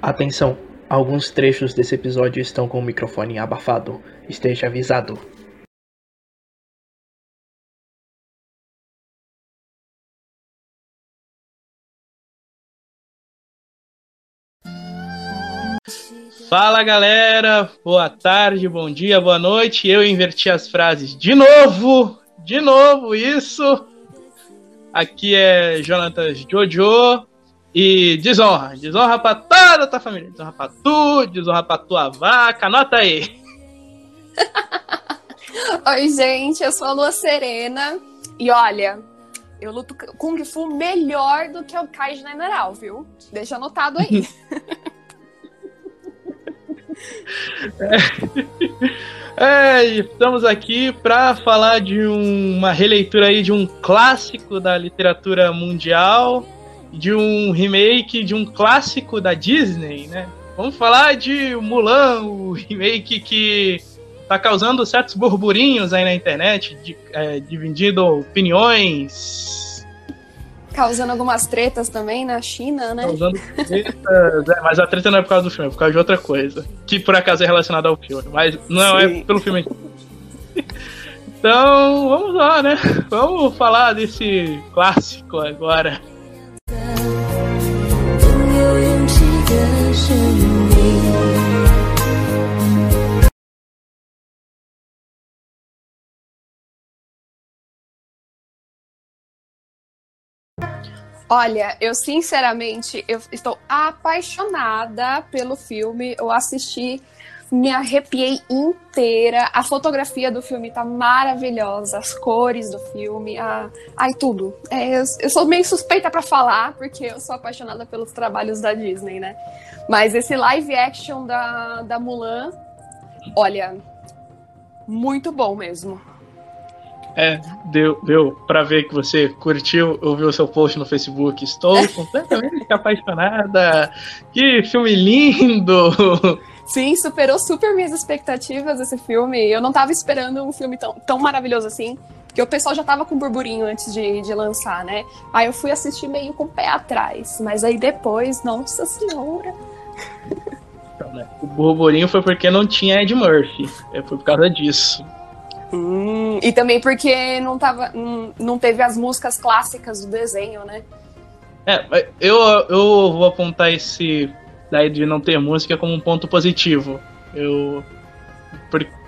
Atenção, alguns trechos desse episódio estão com o microfone abafado. Esteja avisado. Fala galera, boa tarde, bom dia, boa noite. Eu inverti as frases de novo, de novo, isso. Aqui é Jonathan Jojo e desonra, desonra pra toda a tua família, desonra pra tu, desonra pra tua vaca, anota aí. Oi, gente, eu sou a Lua Serena e olha, eu luto Kung Fu melhor do que o Kai General, viu? Deixa anotado aí. É, estamos aqui para falar de um, uma releitura aí de um clássico da literatura mundial, de um remake de um clássico da Disney, né? Vamos falar de Mulan, o remake que tá causando certos burburinhos aí na internet, de, é, dividindo opiniões, Causando algumas tretas também na China, né? Causando tretas, é, mas a treta não é por causa do filme, é por causa de outra coisa. Que por acaso é relacionada ao filme, mas não é Sim. é pelo filme. Então, vamos lá, né? Vamos falar desse clássico agora. Olha, eu sinceramente eu estou apaixonada pelo filme. Eu assisti, me arrepiei inteira. A fotografia do filme tá maravilhosa, as cores do filme, a... ai tudo. É, eu, eu, sou meio suspeita para falar porque eu sou apaixonada pelos trabalhos da Disney, né? Mas esse live action da, da Mulan, olha, muito bom mesmo. É, deu, deu pra ver que você curtiu, ouviu o seu post no Facebook. Estou completamente apaixonada. Que filme lindo! Sim, superou super minhas expectativas esse filme. Eu não tava esperando um filme tão, tão maravilhoso assim. Porque o pessoal já tava com burburinho antes de, de lançar, né? Aí eu fui assistir meio com o pé atrás. Mas aí depois, nossa senhora. Então, né? O burburinho foi porque não tinha Ed Murphy. É, foi por causa disso. Hum, e também porque não, tava, não, teve as músicas clássicas do desenho, né? É, eu, eu vou apontar esse daí de não ter música como um ponto positivo. Eu,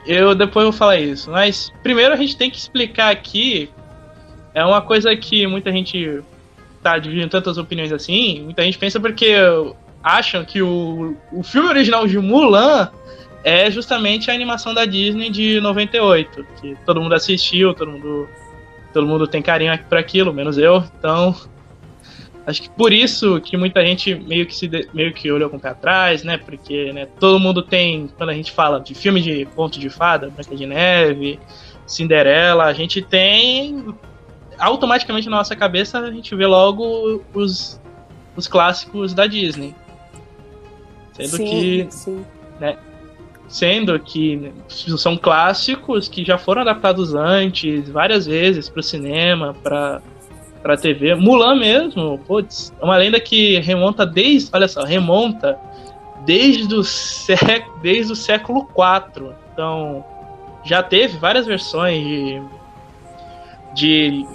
eu depois vou falar isso. Mas primeiro a gente tem que explicar aqui. É uma coisa que muita gente tá dividindo tantas opiniões assim. Muita gente pensa porque acham que o, o filme original de Mulan é justamente a animação da Disney de 98, que todo mundo assistiu, todo mundo, todo mundo tem carinho por aquilo, menos eu. Então, acho que por isso que muita gente meio que se meio que olhou com o pé atrás, né? Porque né, todo mundo tem, quando a gente fala de filme de conto de fada, Branca de Neve, Cinderela, a gente tem automaticamente na nossa cabeça a gente vê logo os, os clássicos da Disney. Sendo sim, que sim. Né, sendo que são clássicos que já foram adaptados antes, várias vezes para o cinema, para para TV. Mulan mesmo, putz, é uma lenda que remonta desde, olha só, remonta desde o, sec, desde o século IV. Então, já teve várias versões de, de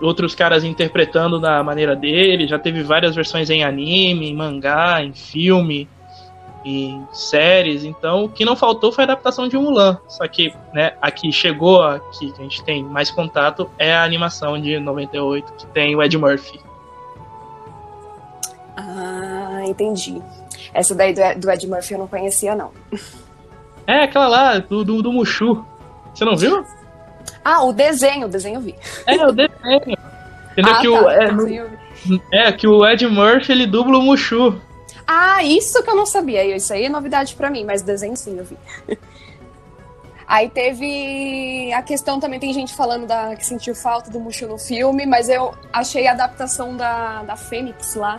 outros caras interpretando da maneira dele, já teve várias versões em anime, em mangá, em filme em séries, então o que não faltou foi a adaptação de Mulan. Só que, né, aqui chegou, aqui que a gente tem mais contato, é a animação de 98, que tem o Ed Murphy. Ah, entendi. Essa daí do Ed Murphy eu não conhecia, não. É, aquela lá, do, do, do Mushu. Você não viu? Ah, o desenho, o desenho eu vi. É, o desenho. Entendeu? Ah, que tá, o, é, é, que o Ed Murphy ele dubla o Mushu. Ah, isso que eu não sabia. Isso aí é novidade para mim, mas desenho sim eu vi. Aí teve a questão também, tem gente falando da, que sentiu falta do Mushu no filme, mas eu achei a adaptação da, da Fênix lá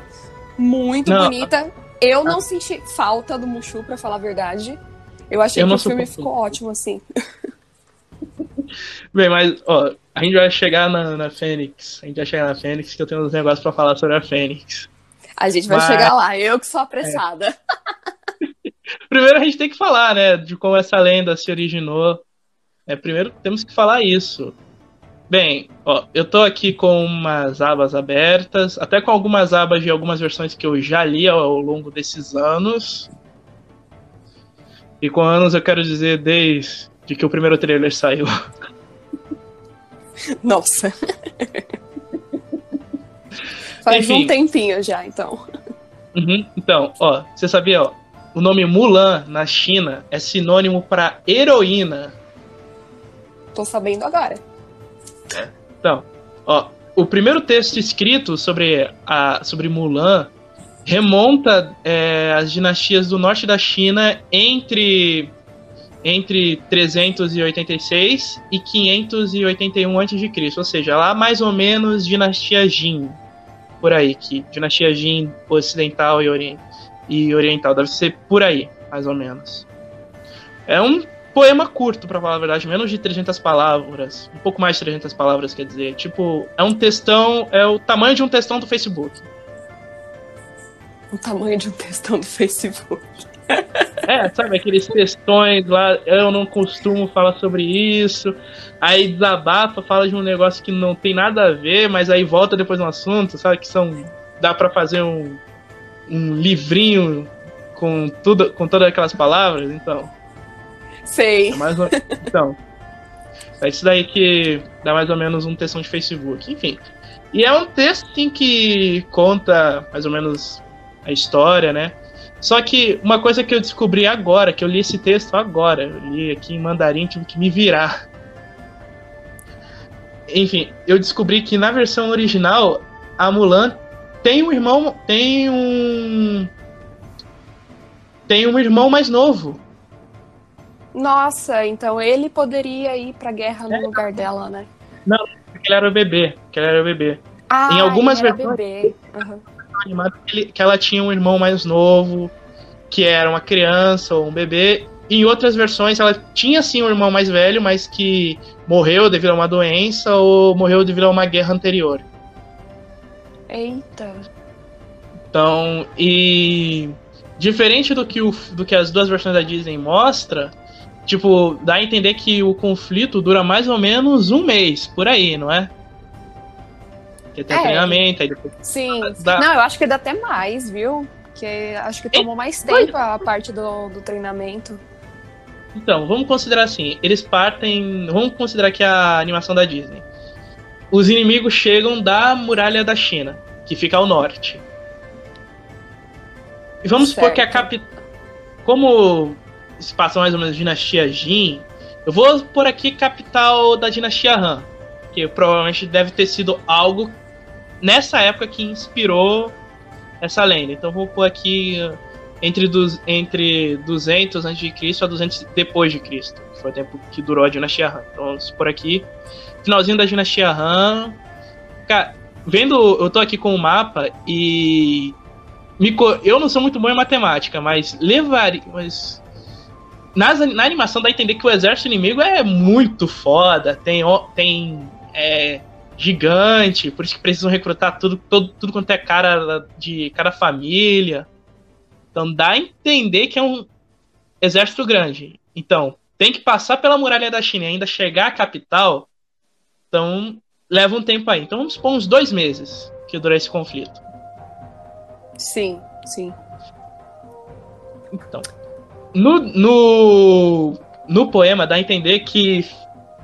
muito não. bonita. Eu não senti falta do Mushu, para falar a verdade. Eu achei eu que o filme ficou ótimo, assim. Bem, mas, ó, a gente vai chegar na, na Fênix. A gente vai chegar na Fênix, que eu tenho uns negócios pra falar sobre a Fênix. A gente vai Mas- chegar lá, eu que sou apressada. Primeiro a gente tem que falar, né, de como essa lenda se originou. É, primeiro temos que falar isso. Bem, ó, eu tô aqui com umas abas abertas, até com algumas abas de algumas versões que eu já li ao, ao longo desses anos. E com anos eu quero dizer desde que o primeiro trailer saiu. Nossa. Faz Enfim. um tempinho já, então. Uhum. Então, ó, você sabia, ó, o nome Mulan na China é sinônimo para heroína. Tô sabendo agora. Então, ó, o primeiro texto escrito sobre, a, sobre Mulan remonta é, às dinastias do norte da China entre, entre 386 e 581 a.C., ou seja, lá mais ou menos dinastia Jin, por aí, que dinastia Jin ocidental e, ori e oriental, deve ser por aí, mais ou menos. É um poema curto, pra falar a verdade, menos de 300 palavras, um pouco mais de 300 palavras, quer dizer, tipo, é um textão, é o tamanho de um textão do Facebook. O tamanho de um textão do Facebook. É, sabe, aqueles textões lá, eu não costumo falar sobre isso, aí desabafa, fala de um negócio que não tem nada a ver, mas aí volta depois no assunto, sabe, que são, dá pra fazer um, um livrinho com tudo, com todas aquelas palavras, então... Sei. É mais ou... Então. É isso daí que dá mais ou menos um textão de Facebook. Enfim. E é um texto assim, que conta mais ou menos a história, né? Só que uma coisa que eu descobri agora, que eu li esse texto agora, eu li aqui em mandarim, tive que me virar. Enfim, eu descobri que na versão original, a Mulan tem um irmão. Tem um. Tem um irmão mais novo. Nossa, então ele poderia ir pra guerra no lugar dela, né? Porque ele era o bebê. Que ele era o bebê. Ah, Em algumas ele era versões- bebê. Aham. Animado que, ele- que ela tinha um irmão mais novo, que era uma criança ou um bebê. Em outras versões, ela tinha sim um irmão mais velho, mas que morreu devido a uma doença ou morreu devido a uma guerra anterior. Eita. Então, e diferente do que, o, do que as duas versões da Disney mostra, tipo, dá a entender que o conflito dura mais ou menos um mês, por aí, não é? Porque tem É. treinamento, aí depois Sim. Dá- Não, eu acho que dá até mais, viu? Porque acho que tomou mais tempo a parte do, do treinamento. Então, vamos considerar assim, eles partem, vamos considerar que é a animação da Disney. Os inimigos chegam da muralha da China, que fica ao norte. E vamos supor Certo. que a capital, como se passa mais ou menos dinastia Jin, eu vou por aqui capital da dinastia Han, que provavelmente deve ter sido algo nessa época que inspirou essa lenda. Então vou pôr aqui uh, entre, dos, entre 200 a.C. a 200 depois de Cristo, foi o tempo que durou a dinastia Han. Então vamos por aqui, finalzinho da dinastia Han. Cara, vendo, eu tô aqui com o mapa e me eu não sou muito bom em matemática, mas levaria, mas nas, na animação dá a entender que o exército inimigo é muito foda, tem tem é, gigante, por isso que precisam recrutar tudo, todo, tudo quanto é cara de cada família. Então dá a entender que é um exército grande. Então, tem que passar pela muralha da China e ainda chegar à capital. Então, leva um tempo aí. Então vamos supor uns dois meses que dura esse conflito. Sim, sim. Então, no, no, no poema dá a entender que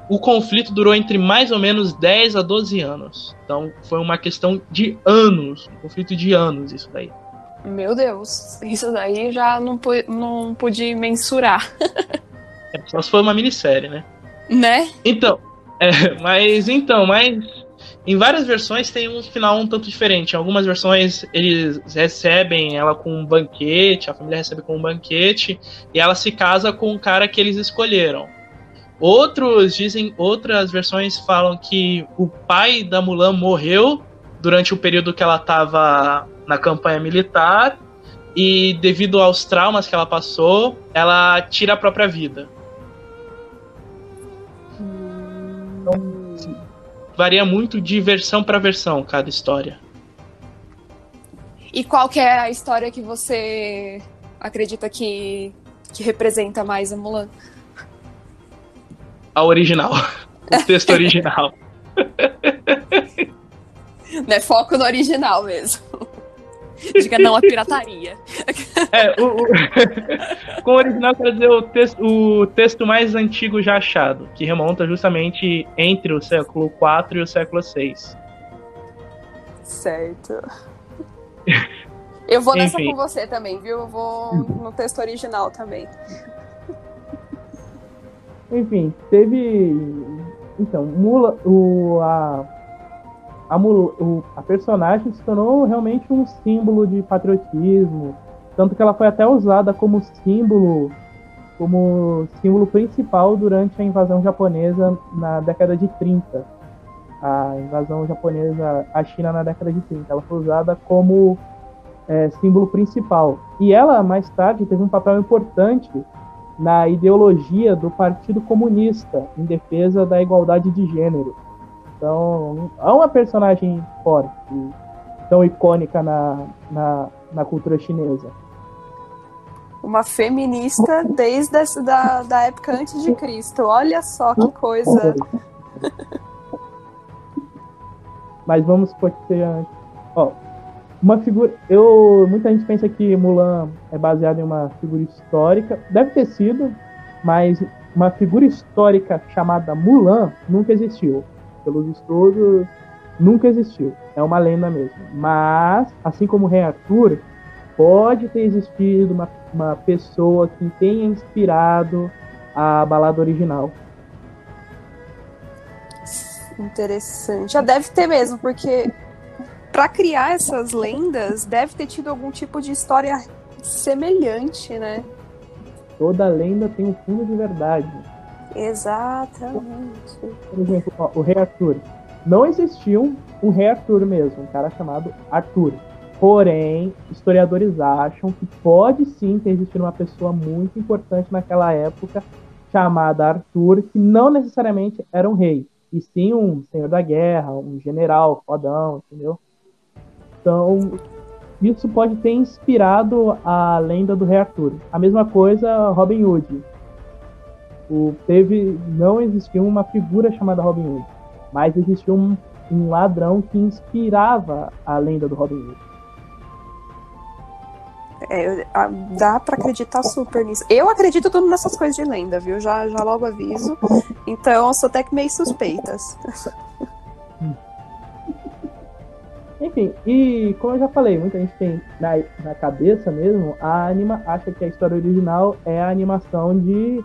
o conflito durou entre mais ou menos 10 a 12 anos. Então foi uma questão de anos, um conflito de anos isso daí. Meu Deus. Isso daí já não, pu não pude mensurar. É, só se for uma minissérie, né? Né? Então, é, mas então, mas em várias versões tem um final um tanto diferente. Em algumas versões eles recebem ela com um banquete, a família recebe com um banquete e ela se casa com o cara que eles escolheram. Outros dizem, outras versões falam que o pai da Mulan morreu durante o período que ela estava na campanha militar e devido aos traumas que ela passou, ela tira a própria vida. varia muito de versão para versão cada história. E qual que é a história que você acredita que, que representa mais a Mulan? A original. O texto original. né? Foco no original mesmo. Diga não à pirataria. É, o, o... com o original quer dizer o texto, o texto mais antigo já achado, que remonta justamente entre o século IV e o século VI. Certo. Eu vou nessa Enfim. com você também, viu? Eu vou no texto original também. Enfim, teve. Então, Mula, o, a, a, o, a personagem se tornou realmente um símbolo de patriotismo. Tanto que ela foi até usada como símbolo como símbolo principal durante a invasão japonesa na década de 30. A invasão japonesa à China na década de 30. Ela foi usada como é, símbolo principal. E ela, mais tarde, teve um papel importante na ideologia do Partido Comunista em defesa da igualdade de gênero. Então, é uma personagem forte, tão icônica na, na, na cultura chinesa. Uma feminista desde essa, da, da época antes de Cristo. Olha só que coisa. Mas vamos por ser antes. Ó, uma figura. Eu, muita gente pensa que Mulan é baseado em uma figura histórica. Deve ter sido, mas uma figura histórica chamada Mulan nunca existiu. Pelos estudos, nunca existiu. É uma lenda mesmo. Mas, assim como o Rei Arthur, pode ter existido uma, uma pessoa que tenha inspirado a balada original. Interessante. Já deve ter mesmo, porque para criar essas lendas, deve ter tido algum tipo de história semelhante, né? Toda lenda tem um fundo de verdade. Exatamente. Por exemplo, ó, o Rei Arthur. Não existiu um Rei Arthur mesmo, um cara chamado Arthur. Porém, historiadores acham que pode sim ter existido uma pessoa muito importante naquela época chamada Arthur, que não necessariamente era um rei, e sim um senhor da guerra, um general fodão, entendeu? Então, isso pode ter inspirado a lenda do Rei Arthur. A mesma coisa Robin Hood. O, teve, não existiu uma figura chamada Robin Hood, mas existiu um, um ladrão que inspirava a lenda do Robin Hood. É, dá para acreditar super nisso. Eu acredito tudo nessas coisas de lenda, viu? Já, já logo aviso. Então, eu sou até que meio suspeitas. Enfim, e como eu já falei, muita gente tem na, na cabeça mesmo, a anima acha que a história original é a animação de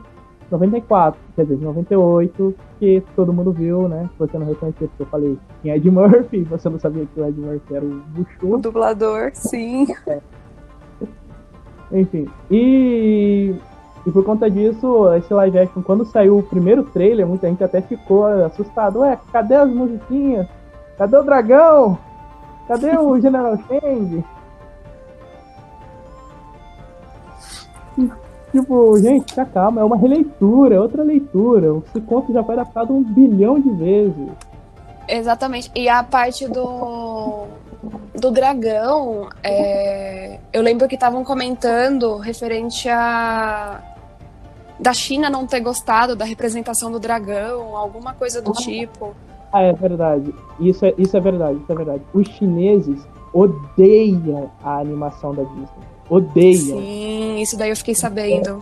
94, quer dizer, de 98, que todo mundo viu, né? Se você não reconhecia, porque eu falei em Ed Murphy, você não sabia que o Ed Murphy era o Buchu. O dublador, sim. É. Enfim, e, e por conta disso, esse live action, quando saiu o primeiro trailer, muita gente até ficou assustado. Ué, cadê as musiquinhas? Cadê o dragão? Cadê o General Shang? Tipo, gente, tá calma, é uma releitura, é outra leitura. Esse conto já foi adaptado um bilhão de vezes. Exatamente. E a parte do, do dragão, é... eu lembro que estavam comentando referente a da China não ter gostado da representação do dragão, alguma coisa do tipo. Ah, é verdade. Isso é, isso é verdade, isso é verdade. Os chineses odeiam a animação da Disney. Odeiam. Sim, isso daí eu fiquei sabendo.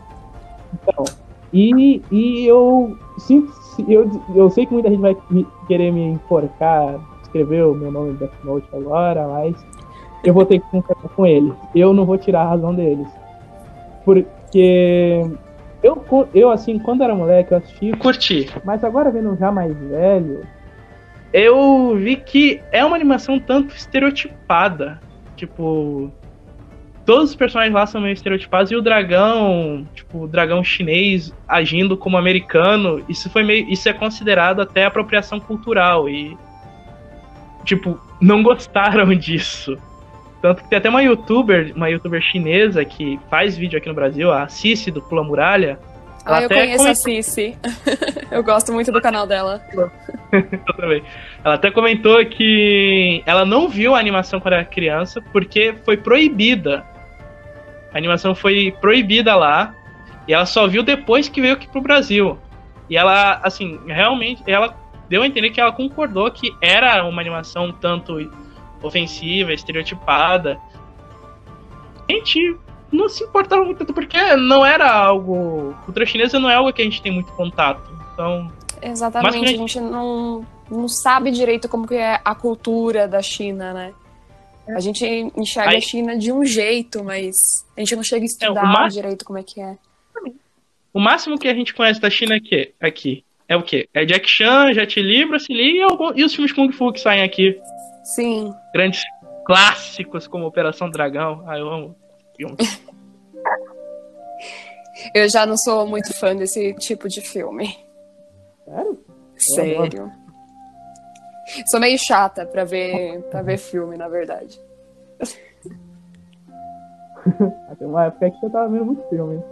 Então, e, e eu sinto. Eu, eu sei que muita gente vai querer me enforcar, escrever o meu nome em Death Note agora, mas eu vou ter que concordar com eles. Eu não vou tirar a razão deles. Porque eu, eu assim, quando era moleque, eu assisti. Curti. Mas agora vendo já mais velho, eu vi que é uma animação tanto estereotipada. Tipo, todos os personagens lá são meio estereotipados e o dragão, tipo, o dragão chinês agindo como americano, isso foi meio, isso é considerado até apropriação cultural e tipo, não gostaram disso. Tanto que tem até uma youtuber, uma youtuber chinesa que faz vídeo aqui no Brasil, a Cici do Pula Muralha, ah, eu conheço a Cici. eu gosto muito do canal dela. eu também. Ela até comentou que ela não viu a animação quando era criança porque foi proibida. A animação foi proibida lá e ela só viu depois que veio aqui pro Brasil. E ela, assim, realmente, ela deu a entender que ela concordou que era uma animação tanto ofensiva, estereotipada. Gente não se importava muito, porque não era algo. Cultura chinesa não é algo que a gente tem muito contato. Então. Exatamente, a gente... a gente não, não sabe direito como que é a cultura da China, né? A gente enxerga Aí... a China de um jeito, mas a gente não chega a estudar é, direito como é que é. O máximo que a gente conhece da China aqui, aqui é o quê? É Jack Chan, Jet Li, Bruce Lee e, e os filmes Kung Fu que saem aqui. Sim. Grandes clássicos como Operação Dragão. Ah, eu amo filme. eu já não sou muito fã desse tipo de filme. Sério? Sério. Sou meio chata pra ver, pra ver filme, na verdade. Tem uma época que eu tava vendo muito filme.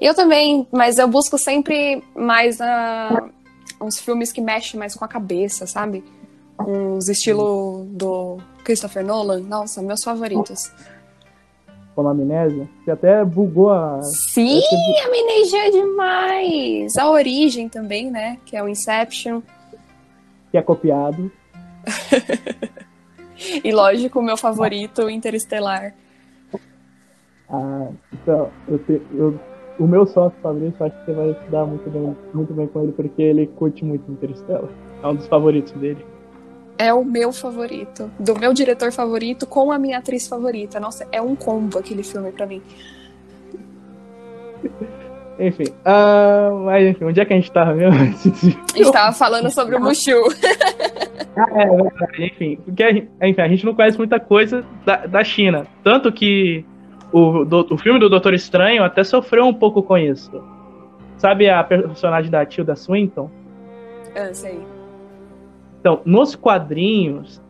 Eu também, mas eu busco sempre mais uh, uns filmes que mexem mais com a cabeça, sabe? Uns estilo do Christopher Nolan. Nossa, meus favoritos. Com a amnésia? Que até bugou a. Sim, a amnésia é demais! A origem também, né? Que é o Inception. Que é copiado. e lógico, o meu favorito, Interestelar. Ah, então, eu, te, eu o meu sócio Fabrício, acho que você vai se dar muito bem, muito bem com ele, porque ele curte muito Interstellar. É um dos favoritos dele. É o meu favorito. Do meu diretor favorito com a minha atriz favorita. Nossa, é um combo aquele filme para mim. enfim. Uh, mas enfim, onde é que a gente tava mesmo? a gente tava falando sobre o Mushu. ah, é, é. Enfim, porque a gente, enfim, a gente não conhece muita coisa da, da China. Tanto que o, do, o filme do Doutor Estranho até sofreu um pouco com isso. Sabe a personagem da Tilda Swinton? Ah, sei. Então, nos quadrinhos,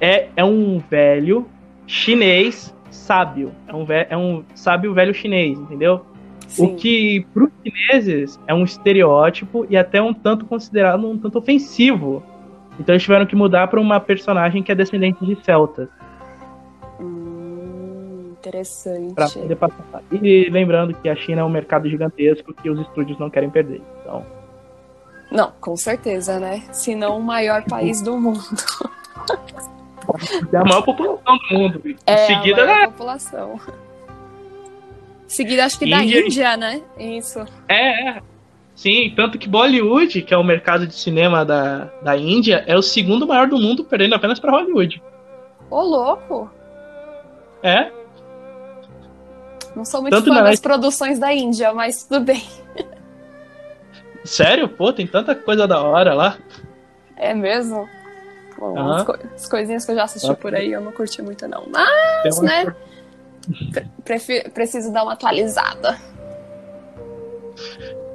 é, é um velho chinês sábio. É um, é um sábio velho chinês, entendeu? Sim. O que, para os chineses, é um estereótipo e até um tanto considerado um tanto ofensivo. Então eles tiveram que mudar para uma personagem que é descendente de celtas. Interessante. Pra poder passar. E lembrando que a China é um mercado gigantesco que os estúdios não querem perder. Então. Não, com certeza, né? Se não o maior país do mundo. É a maior população do mundo. É, seguida, a maior né? população. Seguida, acho que Índia, da Índia, né? Isso. É, é. Sim, tanto que Bollywood, que é o mercado de cinema da, da Índia, é o segundo maior do mundo, perdendo apenas para Hollywood. Ô, louco! É. Não sou muito Tanto fã das produções da Índia, mas tudo bem. Sério? Pô, tem tanta coisa da hora lá. É mesmo? Bom, uhum. as, co as, coisinhas que eu já assisti por aí eu não curti muito, não. Mas, uma... né? preciso dar uma atualizada.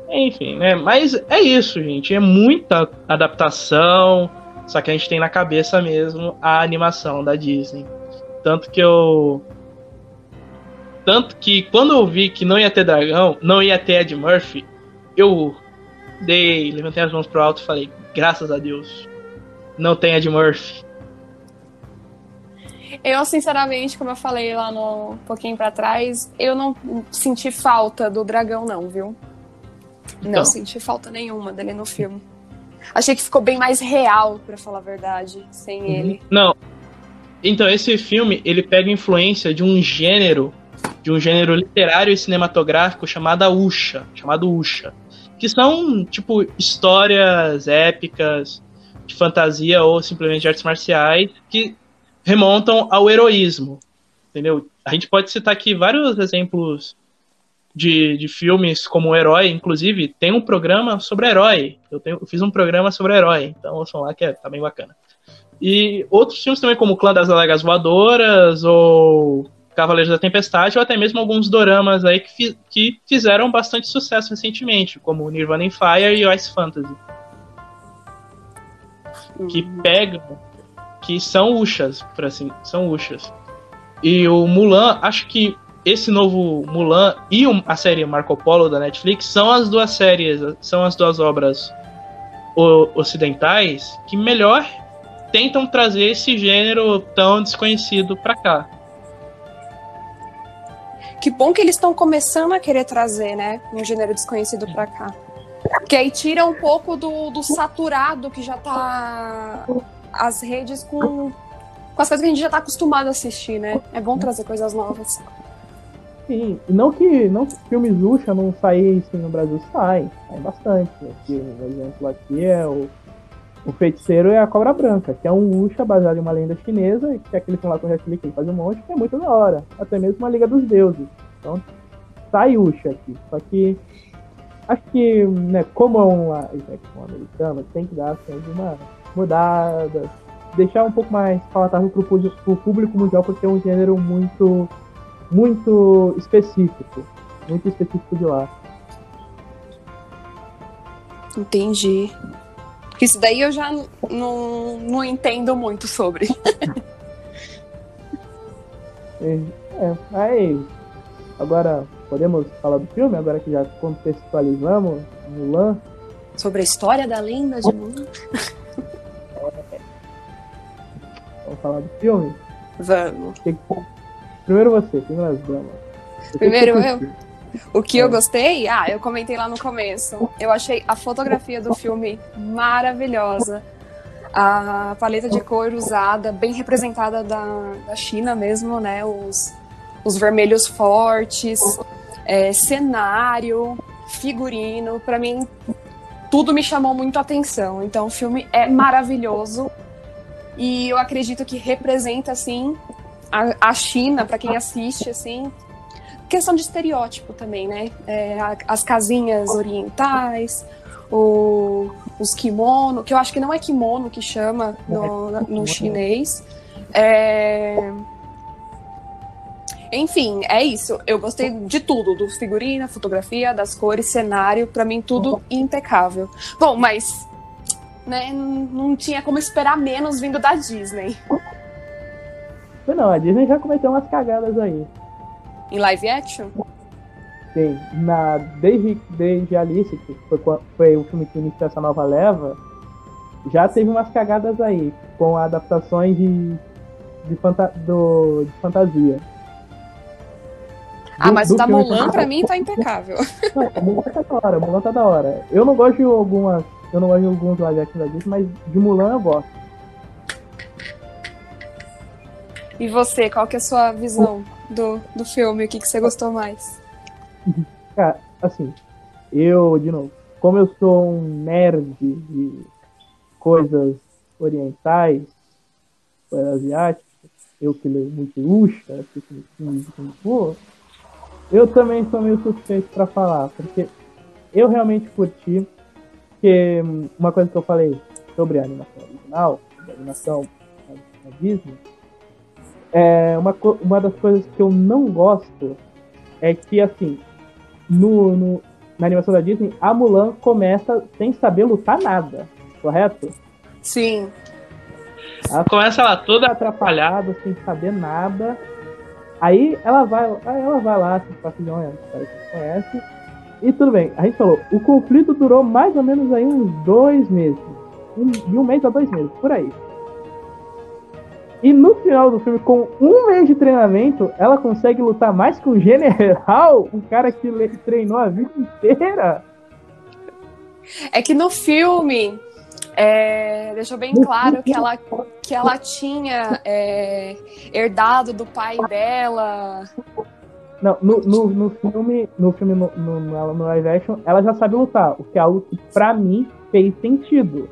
Enfim, né? Mas é isso, gente. É muita adaptação. Só que a gente tem na cabeça mesmo a animação da Disney. Tanto que eu tanto que quando eu vi que não ia ter dragão, não ia ter Ed Murphy, eu dei, levantei as mãos pro alto e falei, graças a Deus, não tem Ed Murphy. Eu, sinceramente, como eu falei lá no um pouquinho para trás, eu não senti falta do dragão, não, viu? Então. Não senti falta nenhuma dele no filme. Achei que ficou bem mais real, para falar a verdade, sem uhum. ele. Não. Então, esse filme, ele pega influência de um gênero de um gênero literário e cinematográfico chamado Usha, chamado Usha, que são tipo histórias épicas de fantasia ou simplesmente artes marciais que remontam ao heroísmo, entendeu? A gente pode citar aqui vários exemplos de, de filmes como Herói, inclusive tem um programa sobre herói. Eu, tenho, eu fiz um programa sobre herói, então ouçam lá que é, tá bem bacana. E outros filmes também, como Clã das Alegas Voadoras ou Cavaleiros da Tempestade, ou até mesmo alguns doramas aí que, fi que fizeram bastante sucesso recentemente, como Nirvana in Fire e Ice Fantasy. Uhum. Que pegam, que são uxas, por assim, são uxas. E o Mulan, acho que esse novo Mulan e a série Marco Polo da Netflix são as duas séries, são as duas obras ocidentais que melhor tentam trazer esse gênero tão desconhecido para cá. Que bom que eles estão começando a querer trazer, né, um gênero desconhecido para cá. Que aí tira um pouco do, do saturado que já tá as redes com, com as coisas que a gente já tá acostumado a assistir, né? É bom trazer coisas novas. Sim, não que não que filmes Luxa não saíssem no Brasil, sai, sai bastante. Aqui, um exemplo aqui é o, o Feiticeiro e a Cobra Branca, que é um Luxa baseado em uma lenda chinesa, que é aquele filme lá com o que faz um monte, que é muito da hora. Até mesmo uma Liga dos Deuses. Então, sai Luxa aqui. Só que acho que, né, como é um action americano, tem que dar assim, uma mudada, deixar um pouco mais palatável pro, pro público mundial, porque é um gênero muito muito específico. Muito específico de lá. Entendi. Isso daí eu já não, não entendo muito sobre. é, é, aí, agora podemos falar do filme, agora que já contextualizamos Mulan. Sobre a história da lenda de Mulan? É. Vamos falar do filme? Vamos. Primeiro você, primeiro as damas. Primeiro eu? O que eu é. gostei? Ah, eu comentei lá no começo. Eu achei a fotografia do filme maravilhosa. A paleta de cor usada, bem representada da, da China mesmo, né? Os, os vermelhos fortes, é, cenário, figurino. Para mim, tudo me chamou muito a atenção. Então, o filme é maravilhoso. E eu acredito que representa, assim, a, a China, para quem assiste, assim, questão de estereótipo também, né? É, as casinhas orientais, o, os kimono, que eu acho que não é kimono que chama no, no chinês. É... Enfim, é isso. Eu gostei de tudo, do figurino, fotografia, das cores, cenário, para mim tudo impecável. Bom, mas né, não tinha como esperar menos vindo da Disney. Não, a Disney já cometeu umas cagadas aí. Em live action? Sim. Na, desde, desde Alice, que foi, foi o filme que iniciou essa nova leva, já teve umas cagadas aí, com adaptações de, de, fanta, do, de fantasia. Ah, mas o da Mulan pra mim tá impecável. Não, Mulan tá da hora, Mulan tá da hora. Eu não gosto de algumas. Eu não gosto de alguns live action da Disney, mas de Mulan eu gosto. E você, qual que é a sua visão do, do filme? O que, que você gostou mais? Cara, assim, eu, de novo, como eu sou um nerd de coisas orientais, coisas asiáticas, eu que leio muito Fu, eu também sou meio suspeito para falar, porque eu realmente curti, que uma coisa que eu falei sobre a animação original, a animação da Disney, é, uma, uma das coisas que eu não gosto é que, assim, no, no, na animação da Disney, a Mulan começa sem saber lutar nada, correto? Sim. Ela começa lá toda atrapalhada, sem saber nada. Aí ela vai, ela vai lá, se pastilhão, é que você conhece. E tudo bem, a gente falou, o conflito durou mais ou menos aí uns dois meses. Um, de um mês a dois meses, por aí. E no final do filme, com um mês de treinamento, ela consegue lutar mais que um general, um cara que treinou a vida inteira. É que no filme é, deixou bem claro que ela, que ela tinha é, herdado do pai dela. Não, no, no, no filme, no filme no, no, no, live action, ela já sabe lutar, o que é algo que pra mim fez sentido.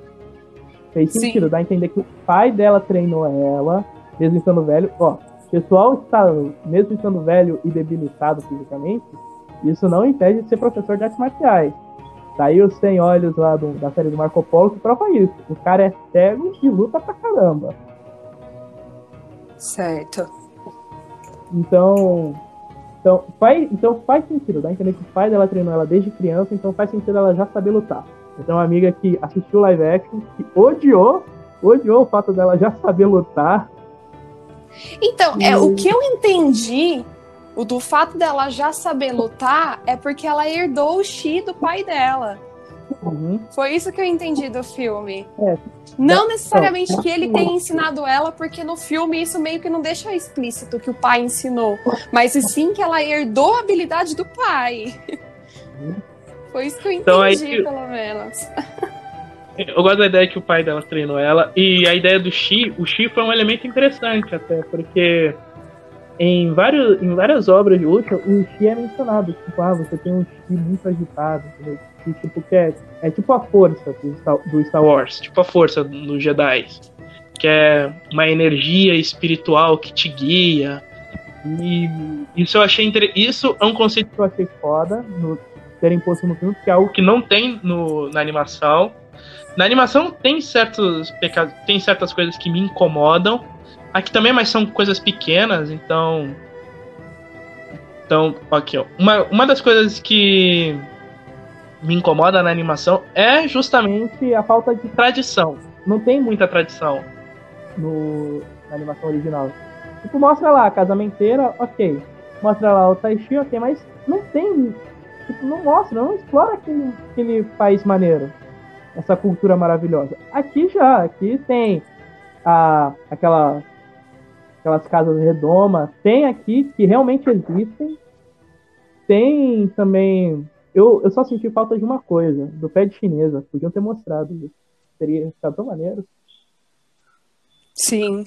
Fez Sim. sentido, dá a entender que o pai dela treinou ela, mesmo estando velho. Ó, pessoal está, mesmo estando velho e debilitado fisicamente, isso não impede de ser professor de artes marciais. Daí os 100 olhos lá do, da série do Marco Polo que prova isso. O cara é cego e luta pra caramba. Certo. Então, então faz, então faz sentido, dá a entender que o pai dela treinou ela desde criança, então faz sentido ela já saber lutar. Eu tenho uma amiga que assistiu live action, que odiou, odiou o fato dela já saber lutar. Então, e... é, o que eu entendi O do fato dela já saber lutar é porque ela herdou o chi do pai dela. Uhum. Foi isso que eu entendi do filme. É. Não necessariamente que ele tenha ensinado ela, porque no filme isso meio que não deixa explícito que o pai ensinou. Mas e sim que ela herdou a habilidade do pai. Foi isso que eu entendi, Então, aí- pelo menos. Eu gosto da ideia que o pai dela treinou ela. E a ideia do Shi, o Shi foi um elemento interessante até, porque em, vários, em várias obras de luta, o Shi é mencionado. Tipo, ah, você tem um Shi muito agitado, entendeu? Que, tipo, que é, é tipo a força do Star, do Star Wars, tipo a força dos Jedi. Que é uma energia espiritual que te guia. E isso eu achei inter... Isso é um conceito que eu achei foda no terem posto no filme, porque é algo que não tem no, na animação. Na animação tem certos pecados, tem certas coisas que me incomodam. Aqui também, mas são coisas pequenas, então. Então, aqui, ó. Uma, uma das coisas que me incomoda na animação é justamente a falta de tradição. Não tem muita tradição no, na animação original. Tipo, mostra lá a casamenteira, ok. Mostra lá o Taishi, ok, mas não tem. Tipo, não mostra, não explora aquele, aquele país maneiro essa cultura maravilhosa. Aqui já, aqui tem a, aquela, aquelas casas redomas, tem aqui que realmente existem. Tem também. Eu, eu só senti falta de uma coisa, do pé de chinesa. Podiam ter mostrado isso. Seria ficado tão maneiro. Sim.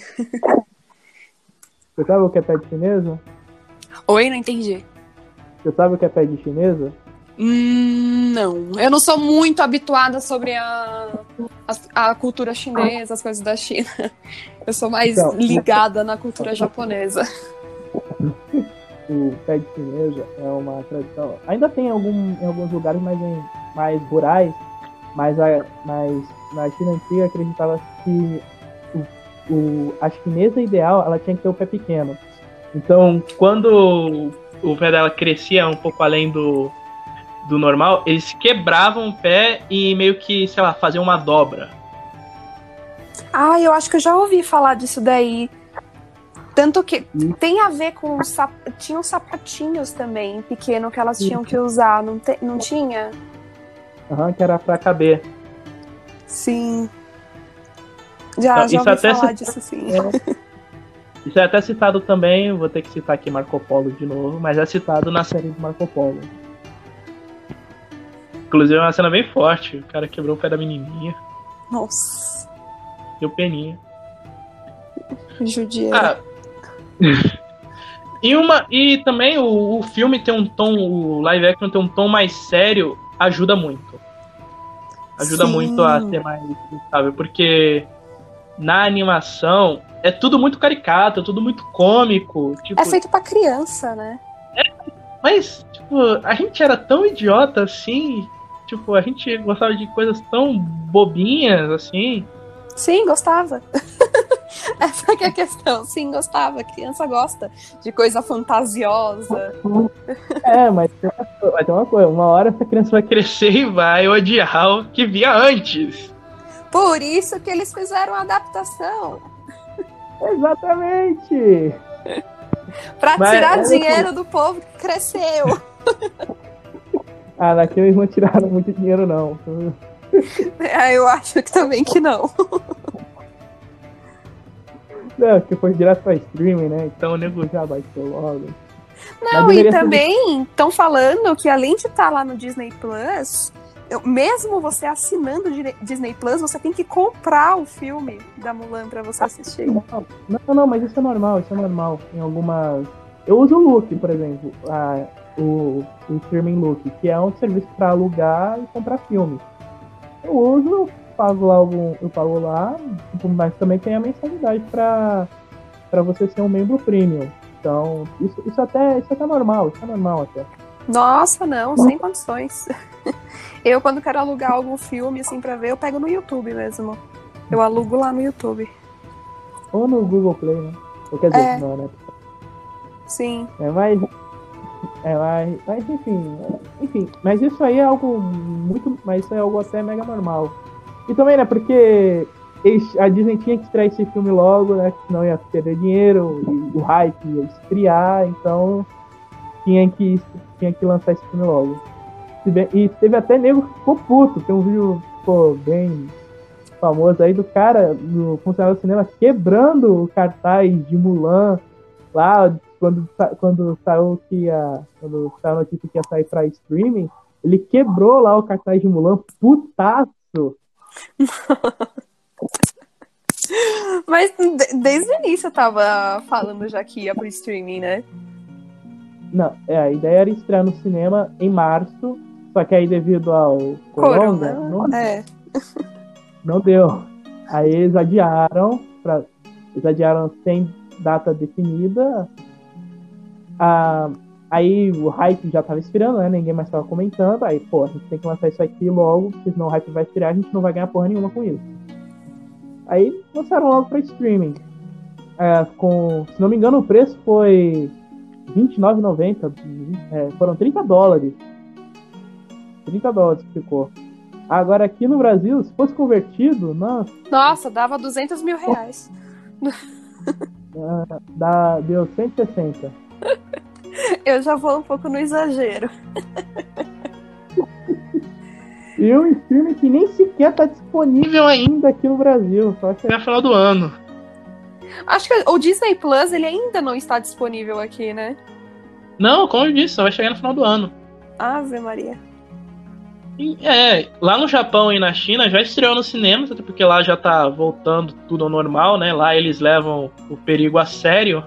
Você sabe o que é pé de chinesa? Oi, não entendi. Você sabe o que é pé de chinesa? Hum, não. Eu não sou muito habituada sobre a, a, a cultura chinesa, as coisas da China. Eu sou mais Então, ligada na cultura japonesa. o pé de chinesa é uma tradição. Ainda tem algum, em alguns lugares mais, em- mais rurais, mas, a, mas na China antiga acreditava que o, o- a chinesa ideal ela tinha que ter o pé pequeno. Então, quando o pé dela crescia um pouco além do, do normal, eles quebravam o pé e meio que, sei lá, faziam uma dobra. Ah, eu acho que eu já ouvi falar disso daí. Tanto que tem a ver com os sap... tinha uns sapatinhos também pequeno que elas tinham que usar, não, te... não tinha? Aham, que era pra caber. Sim. Já, Então, já ouvi até falar se- disso sim. Isso é até citado também, vou ter que citar aqui Marco Polo de novo, mas é citado na série de Marco Polo. Inclusive é uma cena bem forte, o cara quebrou o pé da menininha, Nossa, deu peninha. judia. Ah. e, uma, e também o, o filme tem um tom, o live action tem um tom mais sério, ajuda muito. Ajuda Sim. muito a ser mais instável, porque na animação é tudo muito caricato, é tudo muito cômico. Tipo, É feito pra criança, né? Mas, tipo, a gente era tão idiota assim. Tipo, a gente gostava de coisas tão bobinhas assim. Sim, gostava. Essa que é a questão. Sim, gostava. Criança gosta de coisa fantasiosa. É, mas tem uma- vai ter uma coisa, uma hora essa criança Vai crescer e vai odiar o que via antes. Por isso que eles fizeram a adaptação. Exatamente! Pra Mas- tirar mas- dinheiro do povo que cresceu. Ah, daqui eles não tiraram muito dinheiro, não. É, eu acho que também que não. Não, que foi direto pra streaming, né? Então o nego. Já baixou logo. Não, e também estão falando que além de estar lá no Disney Plus, eu- mesmo você assinando Disney Plus, você tem que comprar o filme da Mulan pra você assistir. Não, não, mas isso é normal, isso é normal. Em algumas. Eu uso o Look, por exemplo, a- o, o streaming Look, que é um serviço pra alugar e comprar filme. Eu uso, eu pago lá algum. Eu pago lá, tipo, mas também tem a mensalidade pra, pra você ser um membro premium. Então, isso, isso, até, isso até é normal, isso é normal até. Nossa, não, sem condições. Eu, quando quero alugar algum filme assim pra ver, eu pego no YouTube mesmo. Eu alugo lá no YouTube. Ou no Google Play, né? Ou quer dizer, É. não, né? Sim. É, mas. É, mas, mas enfim. Enfim, mas isso aí é algo muito. Mas isso é algo até mega normal. E também, né, porque a Disney tinha que estrear esse filme logo, né? Senão ia perder dinheiro, e o hype ia esfriar, então tinha que, tinha que lançar esse filme logo. E teve até nego que ficou puto. Tem um vídeo bem famoso aí do cara, do funcionário do cinema, quebrando o cartaz de Mulan lá quando, quando saiu que ia, quando saiu a notícia que ia sair pra streaming, ele quebrou lá o cartaz de Mulan, putaço. Mas desde o início eu tava falando já que ia pro streaming, né? Não, é, a ideia era estrear no cinema em março, só que aí devido ao corona, não, é. não deu. Aí eles adiaram, pra, eles adiaram sem data definida. Ah, aí o hype já tava expirando, né? Ninguém mais tava comentando. Aí, pô, a gente tem que lançar isso aqui logo, porque senão o hype vai expirar, a gente não vai ganhar porra nenhuma com isso. Aí lançaram logo pra streaming. É, com, se não me engano, o preço foi R$29,90. É, foram 30 dólares. 30 dólares que ficou. Agora aqui no Brasil, se fosse convertido, nossa. Nossa, dava 200 mil reais. Uh, dá, deu 160. Eu já vou um pouco no exagero. e um filme que nem sequer tá disponível ainda aqui no Brasil. Só que... É final do ano. Acho que o Disney Plus ele ainda não está disponível aqui, né? Não, como eu disse, só vai chegar no final do ano. Ave Maria. É, lá no Japão e na China já estreou no cinema, até porque lá já tá voltando tudo ao normal, né? Lá eles levam o perigo a sério.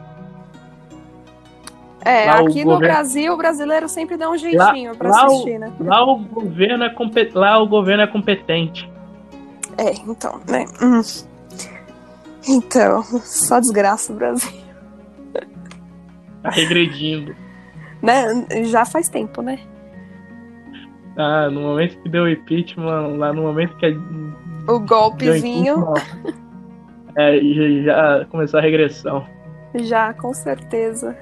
É, lá aqui no governo... Brasil o brasileiro sempre dá um jeitinho lá, pra lá assistir, o, né? Lá o governo é compet... lá o governo é competente. É, então, né? Hum. Então, só desgraça o Brasil. Tá regredindo. né? Já faz tempo, né? Ah, no momento que deu o impeachment, lá no momento que. O golpezinho. É, já, já começou a regressão. Já, com certeza.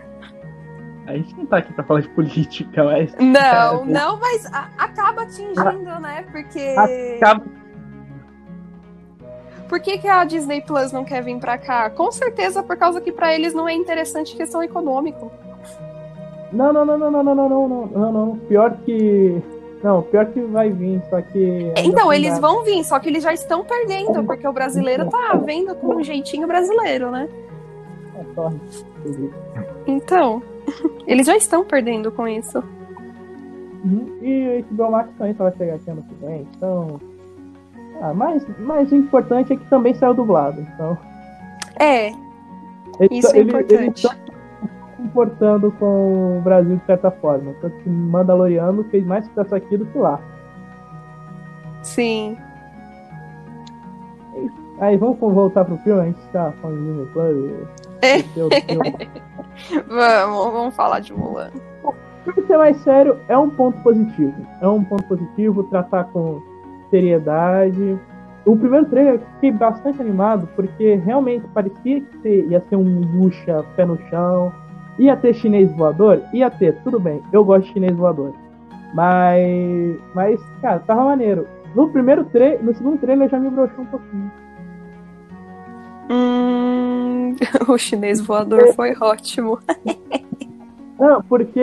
A gente não tá aqui pra falar de política, mas. Não, não, mas a, acaba atingindo, né? Porque. Acaba. Por que, que a Disney Plus não quer vir pra cá? Com certeza por causa que para eles não é interessante questão econômica. Não, não, não, não, não, não, não, não, não, não. Pior que não, pior que vai vir, só que. Então, eles vão vir, só que eles já estão perdendo, porque o brasileiro tá vendo com um jeitinho brasileiro, né? É. Então, eles já estão perdendo com isso. Uhum. E o HBO Max também só vai chegar aqui ano que vem, então. Ah, mas, mas o importante é que também saiu dublado, então. É. Isso é importante importando com o Brasil de certa forma. Tanto que Mandaloriano fez mais sucesso aqui do que lá. Sim. Aí vamos voltar pro filme, a gente tá falando de Disney Plus. É. vamos, vamos falar de Mulan. Pra ser mais sério, é um ponto positivo. É um ponto positivo tratar com seriedade. O primeiro trailer fiquei bastante animado, porque realmente parecia que ia ser um bucha pé no chão Ia ter chinês voador? Ia ter, tudo bem. Eu gosto de chinês voador. Mas. Mas, cara, tava maneiro. No primeiro trailer, no segundo trailer já me broxou um pouquinho. Hum, o chinês voador foi ótimo. Não, porque.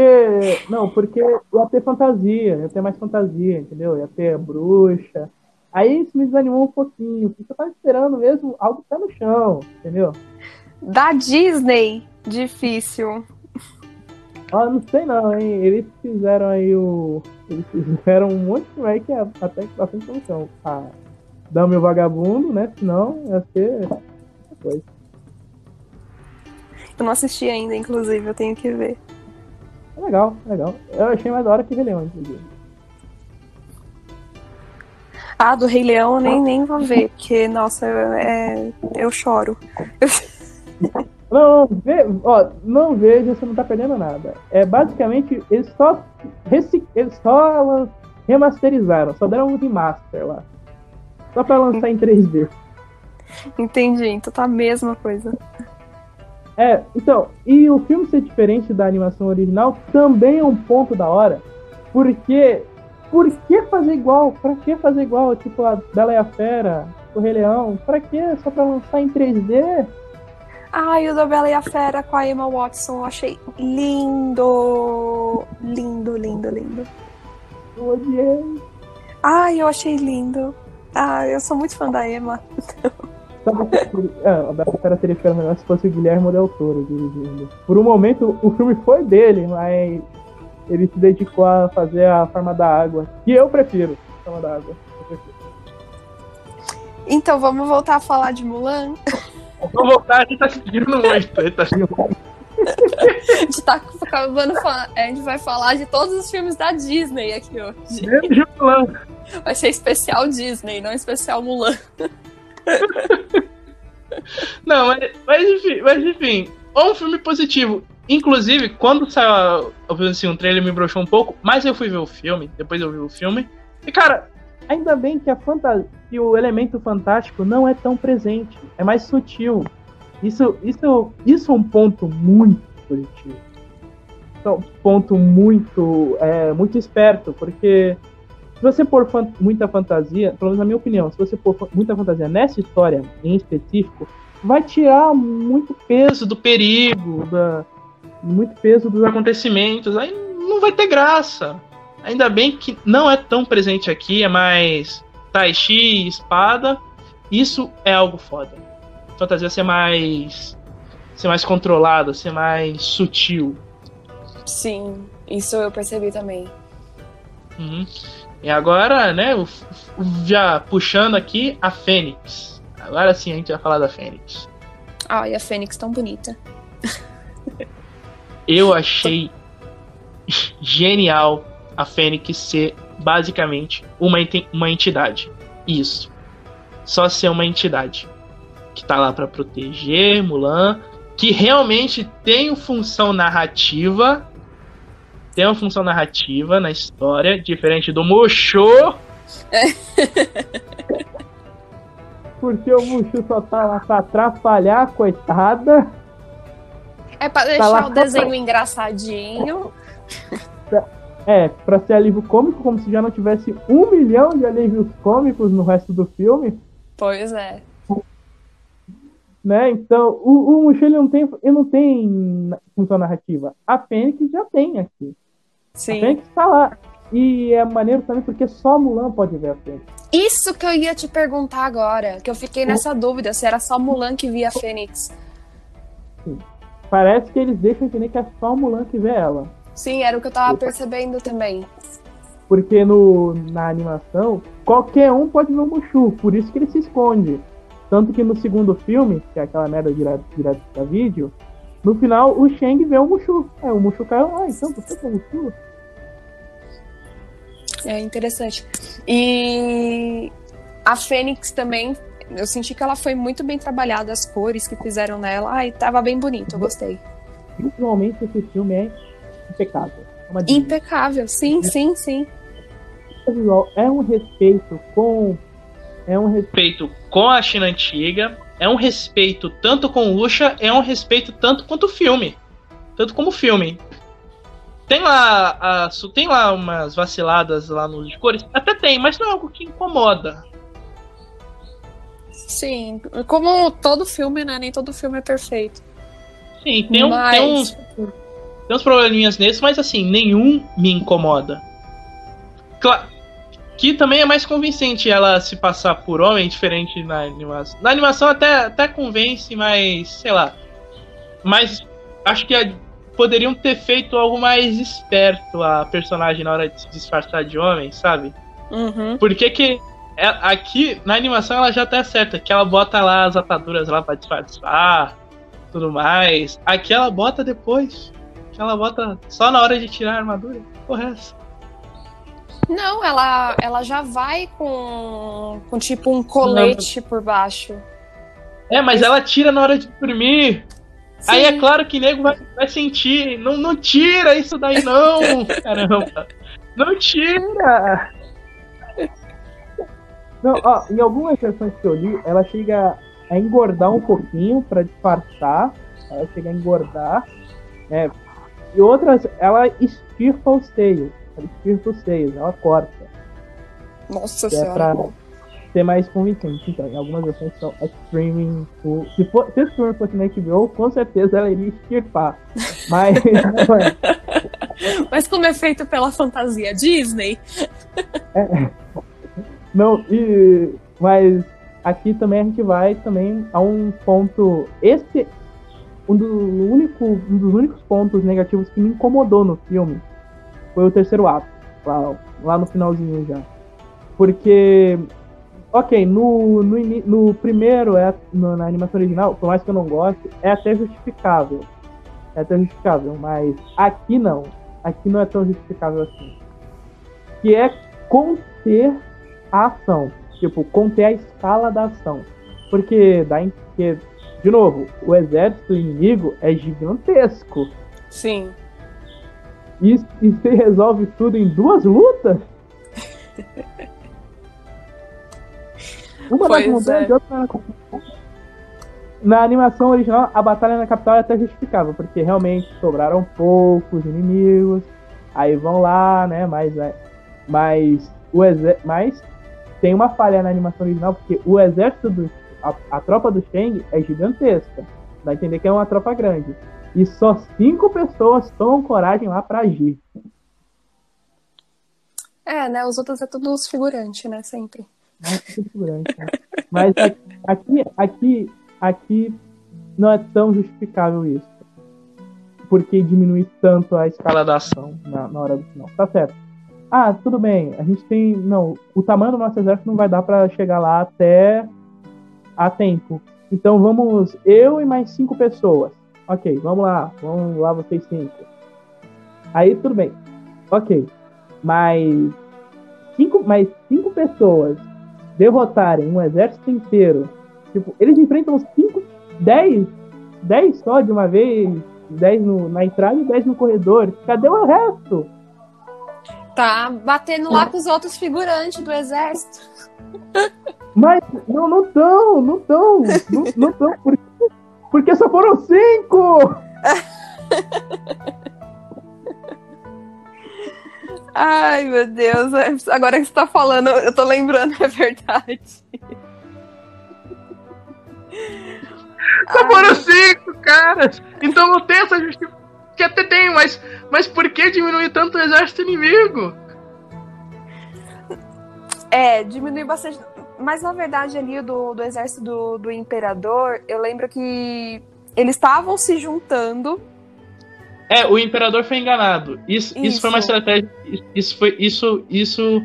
Não, porque ia ter fantasia, ia ter mais fantasia, entendeu? Ia ter bruxa. Aí isso me desanimou um pouquinho, porque eu tava esperando mesmo algo pé no chão, entendeu? Da Disney Difícil. Ah, não sei não, hein? Eles fizeram aí o. Eles fizeram um monte de remake é até que bastante função. Ah, Dame o Vagabundo, né? Senão ia ser coisa. Eu não assisti ainda, inclusive, eu tenho que ver. É legal, é legal. Eu achei mais da hora que Rei Leão, inclusive. Ah, do Rei Leão eu nem, nem vou ver, porque, nossa, é, eu choro. Não, vê, ó, não veja, você não tá perdendo nada. É basicamente, eles só, eles só remasterizaram, só deram um remaster lá. Só pra lançar em 3D. Entendi, então tá a mesma coisa. É, então, e o filme ser diferente da animação original também é um ponto da hora, porque por que fazer igual? Pra que fazer igual? Tipo a Bela e a Fera, o Rei Leão? Pra que? Só pra lançar em 3D? Ai, o da Bela e a Fera com a Emma Watson, eu achei lindo. lindo, lindo. Eu odiei. Ai, eu achei lindo. Ah, eu sou muito fã da Emma. Que é, a Bela teria ficado melhor se fosse o Guilherme Del Toro dirigindo. Por um momento, o filme foi dele, mas ele se dedicou a fazer a forma da água. E eu prefiro a forma da água. Então, vamos voltar a falar de Mulan? Vamos voltar, a gente tá se pedindo muito. A gente tá a gente tá acabando falando. A gente vai falar de todos os filmes da Disney aqui hoje. Mulan. Vai ser especial Disney, não especial Mulan. não, mas, mas, enfim, mas enfim, é um filme positivo. Inclusive, quando saiu assim, um trailer me broxou um pouco, mas eu fui ver o filme, depois eu vi o filme. E cara, ainda bem que a fantasia, que o elemento fantástico não é tão presente, é mais sutil. Isso, isso, isso é um ponto muito positivo. É um ponto muito, é, muito esperto, porque você pôr fan muita fantasia, pelo menos na minha opinião, se você pôr muita fantasia nessa história em específico, vai tirar muito peso do perigo, da, muito peso dos acontecimentos, aí não vai ter graça. Ainda bem que não é tão presente aqui, é mais Tai Chi, espada. Isso é algo foda. Fantasia ser mais. ser mais controlada, ser mais sutil. Sim, isso eu percebi também. Uhum. E agora, né, já puxando aqui a Fênix. Agora sim a gente vai falar da Fênix. Ai, a Fênix tão bonita. Eu achei genial a Fênix ser basicamente uma, uma entidade. Isso. Só ser uma entidade. Que tá lá para proteger Mulan. Que realmente tem função narrativa. Tem uma função narrativa na história, diferente do Mushu. Porque o Mushu só tá lá pra atrapalhar a coitada. É pra tá deixar tá o desenho pra... engraçadinho. É, pra ser alívio cômico, como se já não tivesse um milhão de alívios cômicos no resto do filme. Pois é. Né? Então, o, o Mushu ele não tem, ele não tem função narrativa. A Fênix já tem aqui. Sim. Fênix tá lá. E é maneiro também porque só Mulan pode ver a Fênix. Isso que eu ia te perguntar agora, que eu fiquei nessa dúvida, se era só Mulan que via a Fênix. Sim. Parece que eles deixam entender que é só Mulan que vê ela. Sim, era o que eu tava percebendo também. Porque no, na animação, qualquer um pode ver o Mushu, por isso que ele se esconde. Tanto que no segundo filme, que é aquela merda direto, da vídeo, no final o Shang vê o Mushu. É, o Mushu caiu, ah, então você é o Mushu? É interessante. E a Fênix também, eu senti que ela foi muito bem trabalhada, as cores que fizeram nela. Ai, tava bem bonito, eu gostei. Visualmente esse filme é impecável. É impecável, sim, sim, sim. É um respeito com. É um respeito com a China antiga, é um respeito tanto com o Lucha, é um respeito tanto quanto o filme. Tanto como o filme. Tem lá, a, tem lá umas vaciladas lá nos de cores? Até tem, mas não é algo que incomoda. Sim, como todo filme, né? Nem todo filme é perfeito. Sim, tem, um, mas... tem uns tem uns probleminhas nesses, mas assim, nenhum me incomoda. Claro, que também é mais convincente ela se passar por homem, diferente na animação. Na animação até, até convence, mas sei lá. Mas acho que poderiam ter feito algo mais esperto a personagem na hora de se disfarçar de homem, sabe? Uhum. Por que que é, aqui na animação ela já tá certa, que ela bota lá as ataduras lá para disfarçar, tudo mais. Aqui ela bota depois que ela bota só na hora de tirar a armadura? Porra, é essa? Não, ela, ela já vai com, com tipo um colete Não. por baixo. É, mas ela tira na hora de dormir. Sim. Aí é claro que nego vai, vai sentir. Não, não tira isso daí, não! Caramba! Não tira! Não, ó, em algumas versões que eu li, ela chega a engordar um pouquinho para disfarçar. Ela chega a engordar. É, e outras, ela estirpa os seios. Ela estirpa os seios, ela corta. Nossa que senhora. É pra ser mais convincente. Então, em algumas versões são streaming. Se, for, se esse filme fosse na HBO, com certeza ela iria estirpar. Mas. Mas como é feito pela fantasia Disney. É. Não, e. Mas aqui também a gente vai também a um ponto. Esse. Um, do único, um dos únicos pontos negativos que me incomodou no filme foi o terceiro ato. Lá, lá no finalzinho já. Porque. Ok, no, no, no primeiro, é, no, na animação original, por mais que eu não goste, é até justificável. É até justificável, mas aqui não aqui não é tão justificável assim. Que é conter a ação. Tipo, conter a escala da ação. Porque dá em. Que, de novo, o exército inimigo é gigantesco. Sim. E, e você resolve tudo em duas lutas? Uma pois das montanhas é. outra na na animação original, a batalha na capital é até justificável, porque realmente sobraram poucos inimigos, aí vão lá, né? Mas, é, mas, o exer mas tem uma falha na animação original, porque o exército, do, a, a tropa do Shang é gigantesca. Dá a entender que é uma tropa grande. E só cinco pessoas tomam coragem lá para agir. É, né? Os outros é tudo os figurantes, né? Sempre. Mas aqui, aqui Aqui não é tão justificável isso. Porque diminui tanto a escala da ação na, na hora do final. Tá certo. Ah, tudo bem. A gente tem. Não, o tamanho do nosso exército não vai dar para chegar lá até a tempo. Então vamos. Eu e mais cinco pessoas. Ok, vamos lá. Vamos lá, vocês cinco. Aí tudo bem. Ok. Mas. Cinco, mais cinco pessoas derrotarem um exército inteiro Tipo, eles enfrentam 5, 10, 10 só de uma vez, 10 no, na entrada e 10 no corredor. Cadê o resto? Tá batendo lá com os outros figurantes do exército. Mas não, não tão, não tão, não, não tão, porque, porque só foram cinco! Ai, meu Deus, agora que você tá falando, eu tô lembrando, é verdade. Só foram cinco, caras. Então não tem essa justificativa. Que até tem, mas, mas por que diminuir tanto o exército inimigo? É, diminui bastante. Mas na verdade, ali do, do exército do, do imperador, eu lembro que eles estavam se juntando. É, o imperador foi enganado. Isso, isso. isso foi uma estratégia. Isso foi. Isso. Isso.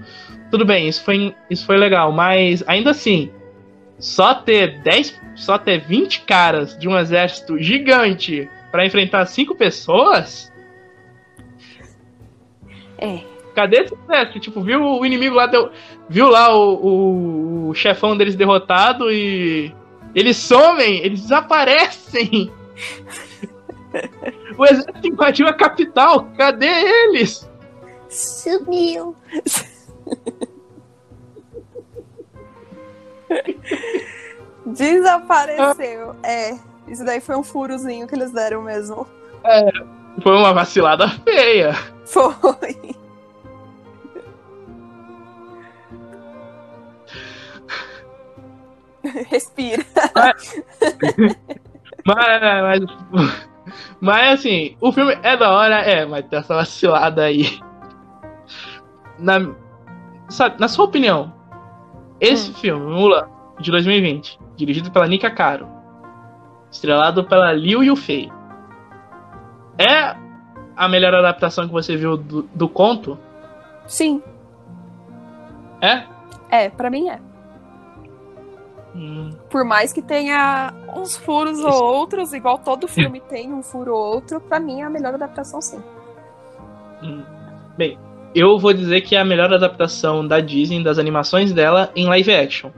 Tudo bem, isso foi, isso foi legal, mas ainda assim, só ter 10, só ter 20 caras de um exército gigante para enfrentar cinco pessoas? É. Cadê esse exército? Tipo, viu o inimigo lá, deu, viu lá o, o, o chefão deles derrotado e eles somem, eles desaparecem. o exército invadiu a capital, cadê eles? Sumiu. Desapareceu. É, isso daí foi um furozinho que eles deram mesmo. É, foi uma vacilada feia. Foi. Respira. Mas, mas, mas, assim, o filme é da hora, é, mas tem essa vacilada aí. Na, na sua opinião, esse hum. filme, Mula, de 2020, dirigido pela Nika Caro, estrelado pela Liu Yufei, é a melhor adaptação que você viu do, do conto? Sim. É? É, para mim é. Por mais que tenha uns furos ou outros, igual todo filme tem um furo ou outro, para mim é a melhor adaptação sim. Hum. Bem, eu vou dizer que é a melhor adaptação da Disney, das animações dela, em live action.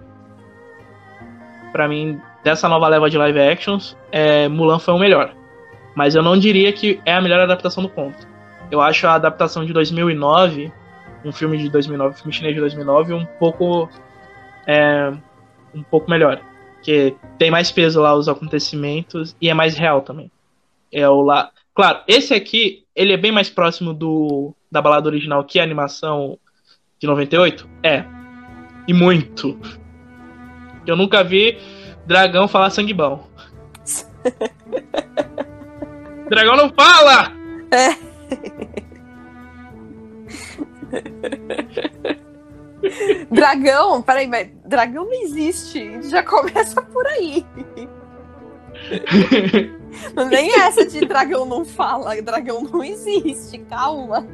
Para mim, dessa nova leva de live actions, é, Mulan foi o melhor. Mas eu não diria que é a melhor adaptação do conto. Eu acho a adaptação de 2009, um filme de 2009, um filme chinês de 2009, um pouco é, um pouco melhor, que tem mais peso lá os acontecimentos e é mais real também. É o lá, claro, esse aqui ele é bem mais próximo do da balada original que a animação de 98? É. E muito. Eu nunca vi dragão falar sangue bom. dragão não fala! É. Dragão, peraí, mas dragão não existe. Já começa por aí. Nem essa de dragão não fala, dragão não existe, calma.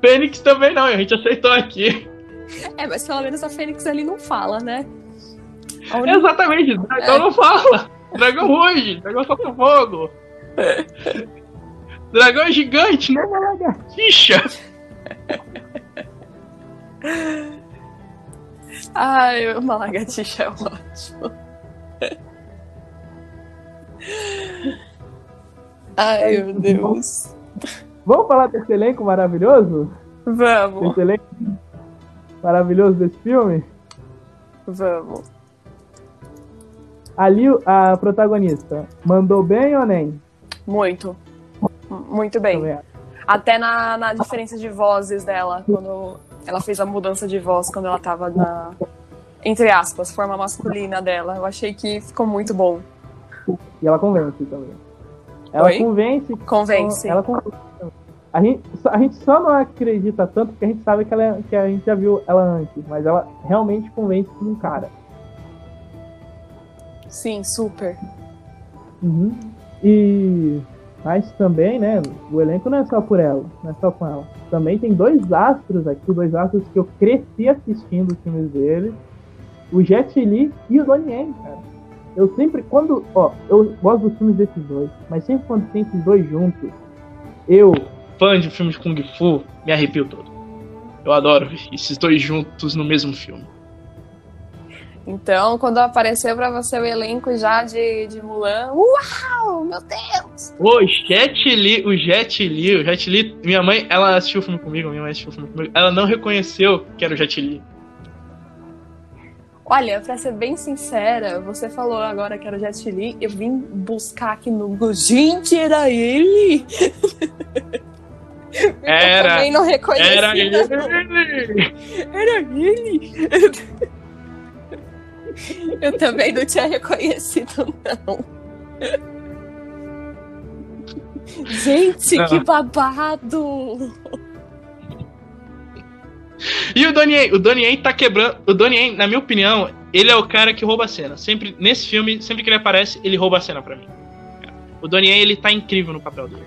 Fênix também não, a gente aceitou aqui. É, mas pelo menos a Fênix ali não fala, né? Única... Exatamente, dragão é. não fala. Dragão ruge, dragão solta fogo. Dragão é gigante, não é uma lagartixa. Ai, uma lagartixa é ótimo. Ai, meu Deus. Vamos falar desse elenco maravilhoso? Vamos. Elenco maravilhoso desse filme? Vamos. Ali, a protagonista, mandou bem ou nem? Muito. Muito bem. Até na, na diferença de vozes dela, quando ela fez a mudança de voz, quando ela tava na. Entre aspas, forma masculina dela. Eu achei que ficou muito bom. E ela convence também. Ela Oi? convence. Convence. Ela convence. A gente, a gente só não acredita tanto porque a gente sabe que, ela, é, que a gente já viu ela antes, mas ela realmente convence um cara. Sim, super. Uhum. E mas também, né, o elenco não é só por ela, não é só com ela. Também tem dois astros aqui, dois astros que eu cresci assistindo os filmes dele. O Jet Li e o Donnie Yen, cara. Eu sempre, quando, ó, eu gosto dos filmes desses dois, mas sempre quando tem esses dois juntos, eu... Fã de filmes de Kung Fu, me arrepio todo. Eu adoro esses dois juntos no mesmo filme. Então, quando apareceu para você o elenco já de, de Mulan, uau, meu Deus! O Jet Li, o Jet Li, o Jet Li, minha mãe, ela assistiu o filme comigo, minha mãe assistiu o filme comigo, ela não reconheceu que era o Jet Li. Olha, pra ser bem sincera, você falou agora que era o Jet Li, eu vim buscar aqui no Google, gente, era ele! Era, eu também não reconheci. Era ele! Era ele! Eu também não tinha reconhecido, não. Gente, não. que babado! E o Donnie o Donnie tá quebrando. O Donnie na minha opinião, ele é o cara que rouba a cena. Sempre, nesse filme, sempre que ele aparece, ele rouba a cena pra mim. O Donnie ele tá incrível no papel dele.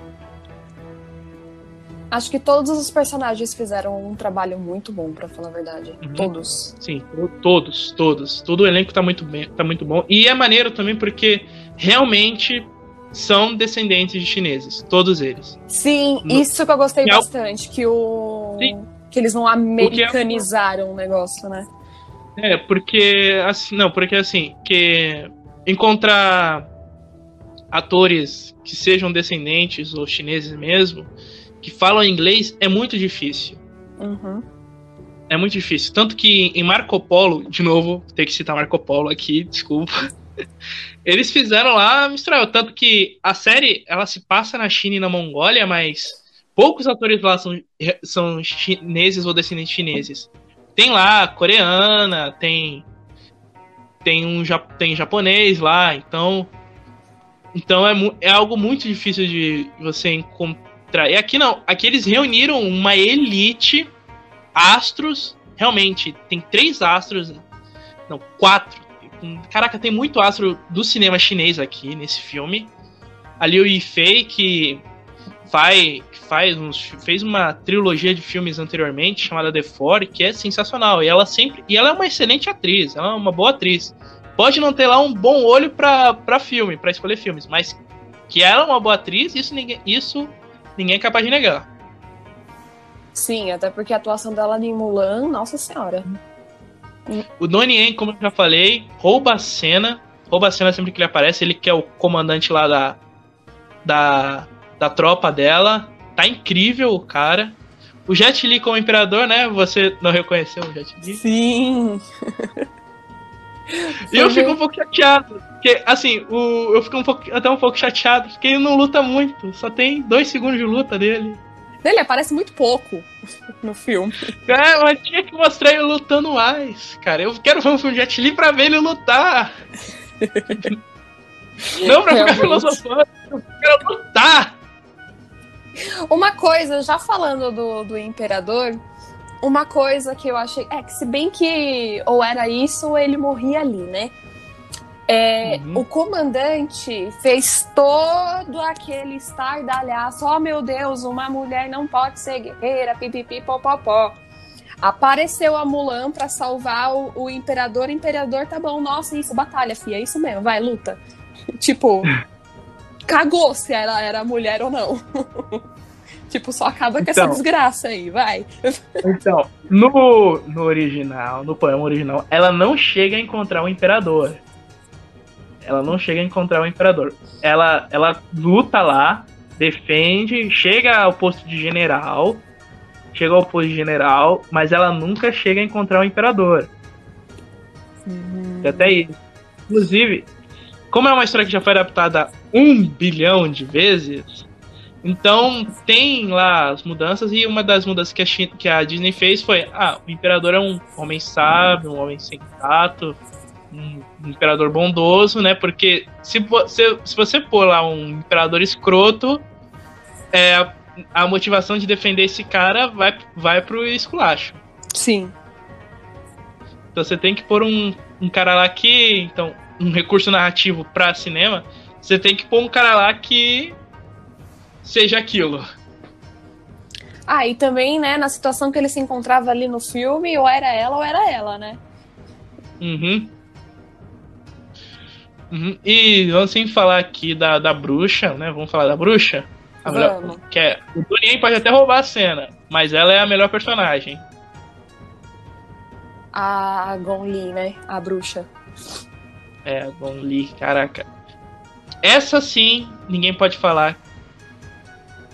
Acho que todos os personagens fizeram um trabalho muito bom, para falar a verdade. Uhum. Todos. Sim, todos, todos. Todo o elenco tá muito bem, tá muito bom. E é maneiro também porque realmente são descendentes de chineses, todos eles. Sim, no... isso que eu gostei que é bastante, que o Sim. que eles não americanizaram é... o negócio, né? É, porque assim, não, porque assim, que encontrar atores que sejam descendentes ou chineses mesmo, que falam inglês é muito difícil. Uhum. É muito difícil. Tanto que em Marco Polo, de novo, tem que citar Marco Polo aqui, desculpa. Eles fizeram lá misturar. Tanto que a série ela se passa na China e na Mongólia, mas poucos atores lá são, são chineses ou descendentes chineses. Tem lá coreana, tem tem um tem japonês lá, então então é, é algo muito difícil de você encontrar e aqui não, aqui eles reuniram uma elite astros. Realmente, tem três astros. Não, quatro. Caraca, tem muito astro do cinema chinês aqui nesse filme. Ali o Yifei, que faz, faz uns, fez uma trilogia de filmes anteriormente chamada The Four, que é sensacional. E ela sempre. E ela é uma excelente atriz, ela é uma boa atriz. Pode não ter lá um bom olho para filme, para escolher filmes, mas que ela é uma boa atriz, isso ninguém. Isso ninguém é capaz de negar. Sim, até porque a atuação dela em Mulan, nossa senhora. O Donnie Yen, como eu já falei, rouba a cena. Rouba a cena sempre que ele aparece. Ele que é o comandante lá da, da, da tropa dela. Tá incrível o cara. O Jet Li como imperador, né? Você não reconheceu o Jet Li? Sim. E eu fico um pouco chateado. Porque, assim, o, eu fico um pouco, até um pouco chateado, porque ele não luta muito. Só tem dois segundos de luta dele. Ele aparece muito pouco no filme. É, mas tinha que mostrar ele lutando mais, cara. Eu quero ver um filme de Jet Li pra ver ele lutar. não pra ficar filosofando, eu quero lutar. Uma coisa, já falando do, do Imperador, uma coisa que eu achei. É que se bem que ou era isso ou ele morria ali, né? É, uhum. O comandante fez todo aquele estardalhaço. Oh meu Deus, uma mulher não pode ser guerreira, pipipi, popopó. Apareceu a Mulan para salvar o, o, imperador. O imperador tá bom, nossa, isso, batalha, fia, é isso mesmo, vai, luta. tipo, cagou se ela era mulher ou não. tipo, só acaba com então, essa desgraça aí, vai. então, no, no original, no poema original, ela não chega a encontrar o imperador. Ela não chega a encontrar o imperador. Ela, ela luta lá, defende, chega ao posto de general, chega ao posto de general, mas ela nunca chega a encontrar o imperador. Uhum. Até isso. Inclusive, como é uma história que já foi adaptada um bilhão de vezes, então tem lá as mudanças e uma das mudanças que a, China, que a Disney fez foi: ah, o imperador é um homem sábio, um homem sensato, um, imperador bondoso, né? Porque se, se, se você pôr lá um imperador escroto, é, a, a motivação de defender esse cara vai, vai pro esculacho. Sim. Então você tem que pôr um, um cara lá que. Então, um recurso narrativo para cinema, você tem que pôr um cara lá que seja aquilo. Ah, e também, né, na situação que ele se encontrava ali no filme, ou era ela ou era ela, né? Uhum. uhum. E vamos sem falar aqui da, da bruxa, né? Vamos falar da bruxa? A melhor, vamos. que é, o Dorien pode até roubar a cena, mas ela é a melhor personagem. A Gon Li, né? A bruxa. É, Gon Li, caraca. Essa sim, ninguém pode falar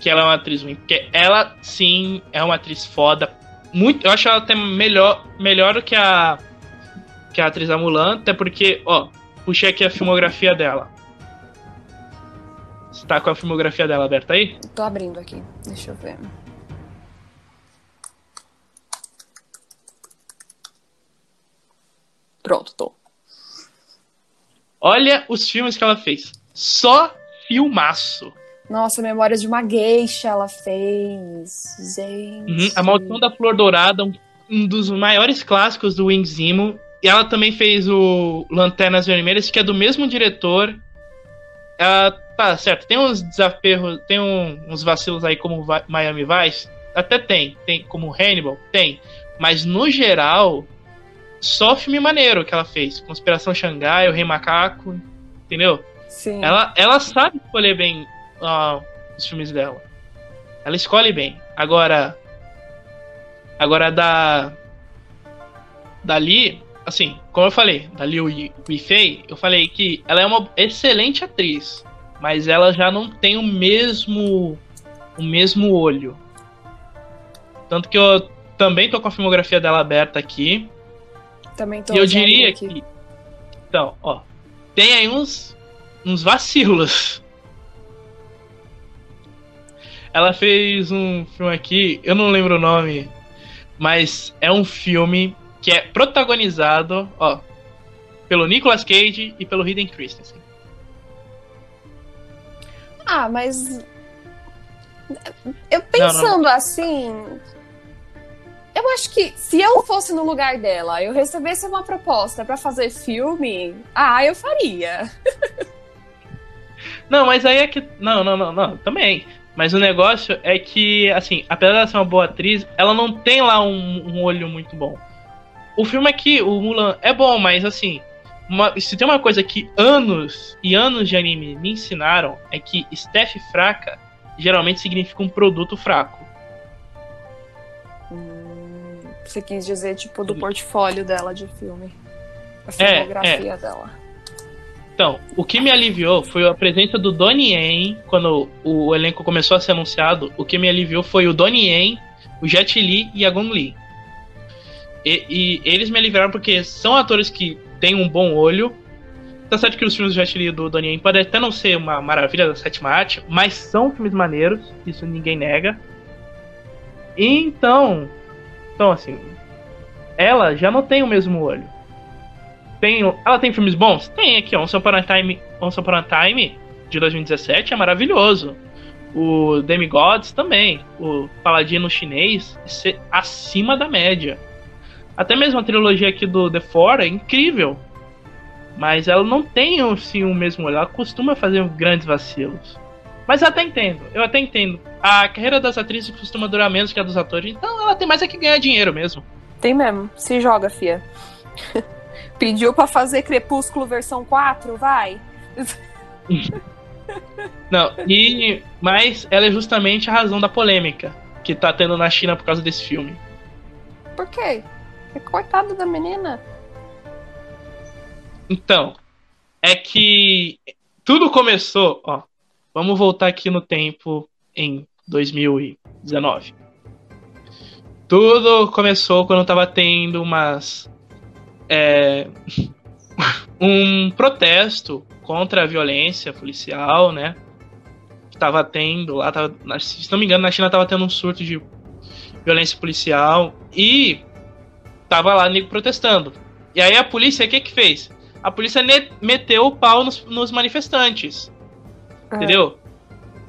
que ela é uma atriz ruim, porque ela sim é uma atriz foda. Muito, eu acho ela até melhor, melhor do que a que a atriz da Mulan, até porque, ó, puxei aqui a filmografia dela. Você tá com a filmografia dela aberta aí? Tô abrindo aqui, deixa eu ver. Pronto, tô. Olha os filmes que ela fez. Só filmaço. Nossa, Memórias de uma Geisha ela fez. Gente. Uhum, a Maldição da Flor Dourada, um, dos maiores clássicos do Wing Zimo. E ela também fez o Lanternas Vermelhas, que é do mesmo diretor. Ela, tá certo, tem uns desafios, tem um, uns vacilos aí como Miami Vice. Até tem. Tem como Hannibal? Tem. Mas no geral, só filme maneiro que ela fez. Conspiração Xangai, O Rei Macaco, entendeu? Sim. Ela, ela sabe escolher bem uh, os filmes dela. Ela escolhe bem. Agora. Agora da. Dali, assim, como eu falei, da Liu Yifei, eu falei que ela é uma excelente atriz, mas ela já não tem o mesmo o mesmo olho. Tanto que eu também tô com a filmografia dela aberta aqui. Também tô E eu diria aqui. que. Então, ó. Tem aí uns, uns vacilos. Ela fez um filme aqui, eu não lembro o nome, mas é um filme que é protagonizado, ó, pelo Nicolas Cage e pelo Hayden Christensen. Ah, mas eu pensando não, não. assim, eu acho que se eu fosse no lugar dela, eu recebesse uma proposta para fazer filme, ah, eu faria. não, mas aí é que. Não, não, não, não, também. Mas o negócio é que, assim, apesar de ser uma boa atriz, ela não tem lá um, um olho muito bom. O filme aqui, o Mulan, é bom, mas assim, uma, se tem uma coisa que anos e anos de anime me ensinaram, é que Steph fraca geralmente significa um produto fraco. Você quis dizer, tipo, do portfólio dela de filme. A filmografia é, é. dela. Então, o que me aliviou foi a presença do Donnie Yen, quando o elenco começou a ser anunciado, o que me aliviou foi o Donnie Yen, o Jet Li e a Gong Li. E, e, eles me aliviaram porque são atores que têm um bom olho. Tá certo que os filmes do Jet Li e do Donnie Yen podem até não ser uma maravilha da sétima arte, mas são filmes maneiros, isso ninguém nega. Então, então, assim, ela já não tem o mesmo olho. Tem, ela tem filmes bons? Tem aqui, ó. Once Upon a Time, Once Upon a Time de 2017 é maravilhoso. o Demigods também, o Paladino chinês, ser acima da média. Até mesmo a trilogia aqui do The Four é incrível. Mas ela não tem assim, o mesmo olhar, ela costuma fazer grandes vacilos. Mas eu até entendo, eu até entendo. A carreira das atrizes costuma durar menos que a dos atores, então ela tem mais é que ganhar dinheiro mesmo. Tem mesmo. Se joga, fia. Pediu pra fazer Crepúsculo versão 4? Vai. Não, e. Mas ela é justamente a razão da polêmica que tá tendo na China por causa desse filme. Por quê? Coitada da menina. Então, é que tudo começou, ó. Vamos voltar aqui no tempo em 2019. Tudo começou quando tava tendo umas. É, um protesto contra a violência policial, né? Tava tendo lá, tava, se não me engano, na China tava tendo um surto de violência policial e tava lá nego protestando. E aí a polícia, o que que fez? A polícia meteu o pau nos, nos manifestantes. É. Entendeu?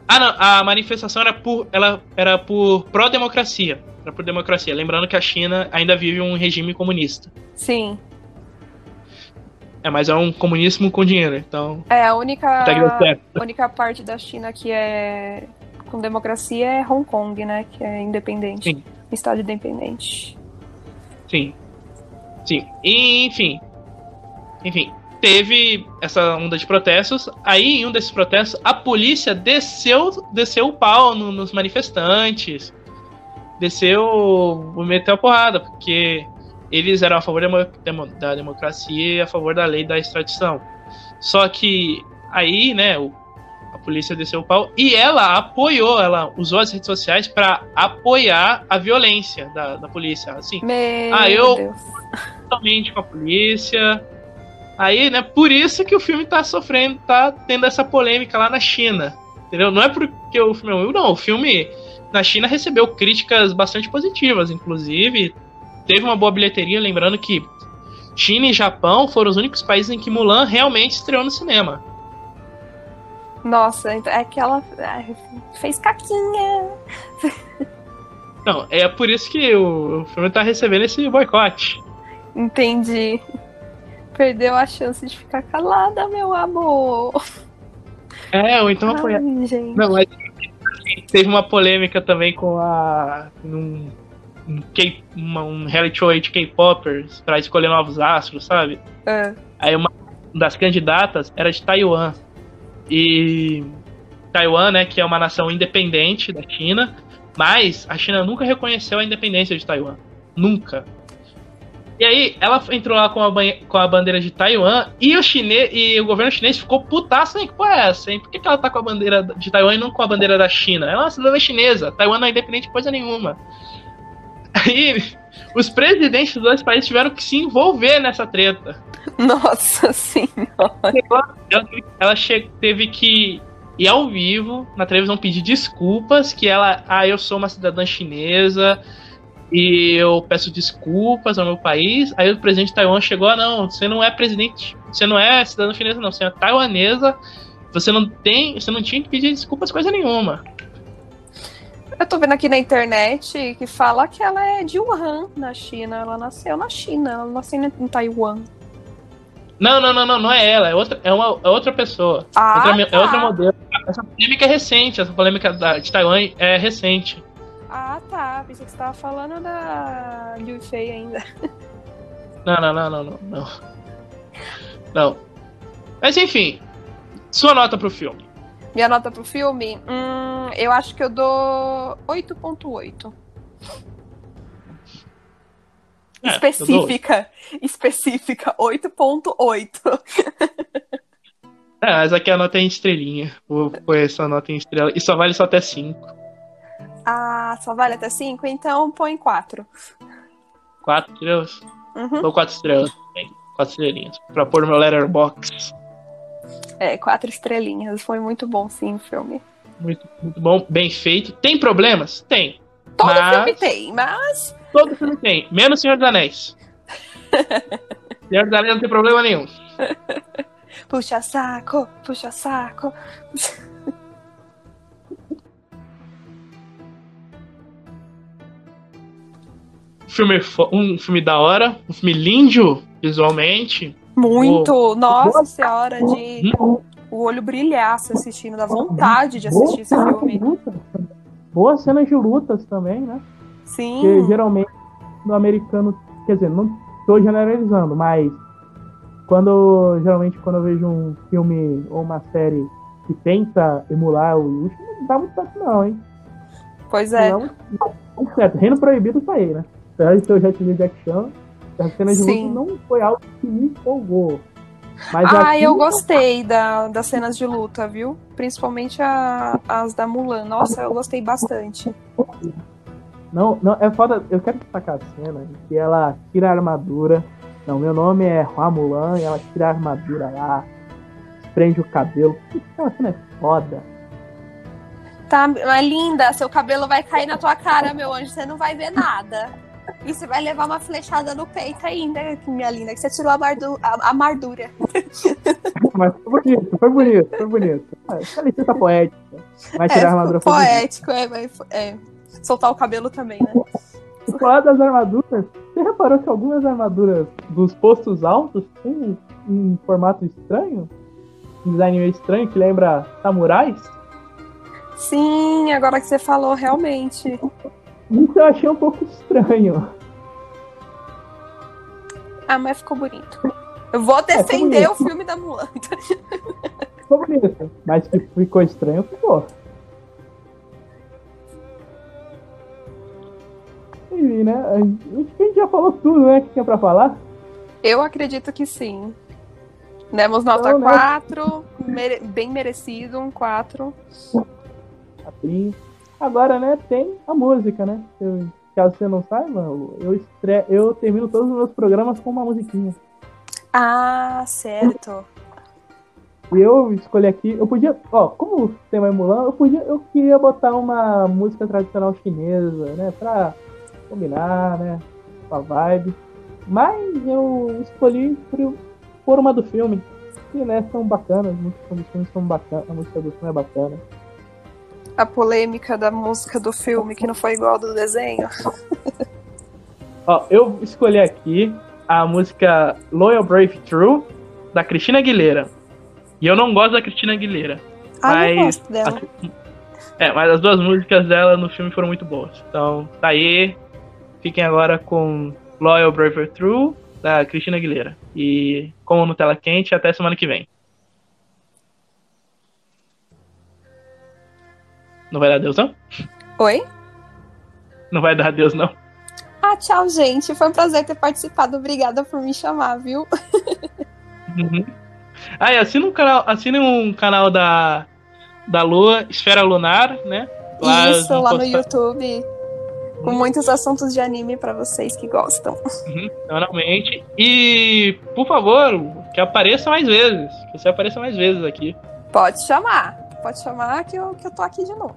Ah, não, a manifestação era por, ela era por pró-democracia. Por democracia. Lembrando que a China ainda vive um regime comunista. Sim. É, mas é um comunismo com dinheiro, então. É, a única, a única parte da China que é com democracia é Hong Kong, né? Que é independente. Sim. Um estado independente. Sim. Sim. E, enfim. Enfim. Teve essa onda de protestos. Aí, em um desses protestos, a polícia desceu, desceu o pau no, nos manifestantes. Desceu. Meteu a porrada, porque eles eram a favor da democracia e a favor da lei da extradição. Só que aí, né, a polícia desceu o pau e ela apoiou, ela usou as redes sociais para apoiar a violência da, da polícia. Assim, Meu ah, eu Deus. totalmente com a polícia. Aí, né, por isso que o filme tá sofrendo, tá tendo essa polêmica lá na China. Entendeu? Não é porque o filme é ruim, não. O filme na China recebeu críticas bastante positivas, inclusive teve uma boa bilheteria, lembrando que China e Japão foram os únicos países em que Mulan realmente estreou no cinema. Nossa, então é que ela fez caquinha. Não, é por isso que o, filme tá recebendo esse boicote. Entendi. Perdeu a chance de ficar calada, meu amor. É, ou então foi. Não, mas teve uma polêmica também com a. Num um, K, uma, um reality show de K-popers pra escolher novos astros, sabe? É. Aí uma das candidatas era de Taiwan. E Taiwan, né, que é uma nação independente da China, mas a China nunca reconheceu a independência de Taiwan. Nunca. E aí, ela entrou lá com a, com a bandeira de Taiwan e o chinês e o governo chinês ficou putaço, hein? Que porra é essa, hein? Por que, que ela tá com a bandeira de Taiwan e não com a bandeira da China? Ela é uma cidadã chinesa. Taiwan não é independente de coisa nenhuma. Aí, os presidentes dos dois países tiveram que se envolver nessa treta. Nossa senhora. Ela, ela teve que ir ao vivo na televisão pedir desculpas, que ela, ah, eu sou uma cidadã chinesa e eu peço desculpas ao meu país. Aí o presidente de Taiwan chegou, ah, não, você não é presidente, você não é cidadã chinesa não, você é taiwanesa, você não tem, você não tinha que pedir desculpas coisa nenhuma. Eu tô vendo aqui na internet que fala que ela é de Wuhan, na China. Ela nasceu na China, ela nasceu em Taiwan. Não, não, não, não, não é ela, é outra, é uma, é outra pessoa. Ah, outra, tá. É outra modelo. Essa polêmica é recente, essa polêmica da, de Taiwan é recente. Ah, tá. Pensei que você tava falando da Liu Fei ainda. Não, não, não, não, não, não. Não. Mas enfim, sua nota pro filme. Minha nota pro filme? Hum, eu acho que eu dou 8.8. É, específica. Específica, 8.8. É, mas aqui a nota é em estrelinha. Vou pôr essa nota em estrela. E só vale só até 5. Ah, só vale até 5? Então põe 4. 4 estrelas? Uhum. Dou 4 estrelas. 4 estrelinhas. Pra pôr no meu letterbox. É, quatro estrelinhas. Foi muito bom, sim, o filme. Muito, muito bom, bem feito. Tem problemas? Tem. Todo mas... filme tem, mas. Todo filme tem, menos Senhor dos Anéis. Senhor dos Anéis não tem problema nenhum. Puxa saco, puxa saco. Filme, um filme da hora, um filme lindo visualmente. Muito! Nossa senhora, de Hum? o olho brilhasse assistindo, dá vontade de assistir esse Boas filme. também. Boas cenas de lutas também, né? Porque Sim. geralmente no americano, quer dizer, não tô generalizando, mas quando geralmente quando eu vejo um filme ou uma série que tenta emular o Yushi, não dá muito certo não, hein? Pois é. Não, não certo. Reino Proibido tá aí, né? Apesar de o Jet Li Jack Chan, as cenas de Sim. luta não foi algo que me empolgou. Mas Ah, aqui- eu gostei da, das cenas de luta, viu? Principalmente a- as da Mulan. Nossa, eu gostei bastante. Não, não, é foda. Eu quero destacar a cena que ela tira a armadura. Não, meu nome é Hua Mulan e ela tira a armadura lá, prende o cabelo. Aquela cena é foda. Tá, mas linda, seu cabelo vai cair na tua cara, meu anjo, você não vai ver nada. E você vai levar uma flechada no peito ainda, minha linda, que você tirou a, mardu a, a mardura. Mas foi bonito, foi bonito, foi bonito. Ah, Essa licença poética. Vai tirar a armadura poético, é, mas é. Soltar o cabelo também, né? Por falar das armaduras, você reparou que algumas armaduras dos postos altos têm um formato estranho? Um design meio estranho que lembra samurais? Sim, agora que você falou, realmente. Isso eu achei um pouco estranho. Ah, mas ficou bonito. Eu vou defender o filme da Mulan. Ficou bonito. Mas que ficou estranho, ficou. Enfim, né? A gente já falou tudo, né? Que tinha pra falar. Eu acredito que sim. Demos nota Então, né? 4, mere- bem merecido, um 4. Caprinho. Agora, né, tem a música, né? Eu, caso você não saiba, eu, estre... eu termino todos os meus programas com uma musiquinha. Ah, certo. E eu escolhi aqui, eu podia, ó, como o tema é Mulan, eu podia, eu queria botar uma música tradicional chinesa, né, pra combinar, né, com a vibe. Mas eu escolhi por, por uma do filme, que, né, são bacanas, muitos dos filmes são bacanas, a música do filme é bacana. A polêmica da música do filme que não foi igual do desenho. Ó, eu escolhi aqui a música Loyal Brave True da Cristina Aguilera. E eu não gosto da Cristina Aguilera. Ah, eu Mas- gosto dela. É, mas as duas músicas dela no filme foram muito boas. Então, tá aí. Fiquem agora com Loyal Brave True da Cristina Aguilera. E como no Tela Quente, até semana que vem. Não vai dar Deus, não? Oi? Não vai dar Deus, não? Ah, tchau, gente. Foi um prazer ter participado. Obrigada por me chamar, viu? Uhum. Ah, e assina um canal, assina um canal da, da Lua, Esfera Lunar, né? Isso, vão lá no YouTube. Com muitos assuntos de anime pra vocês que gostam. Uhum, semanalmente. E, por favor, que apareça mais vezes. Que você apareça mais vezes aqui. Pode chamar. Pode chamar que eu, que eu tô aqui de novo.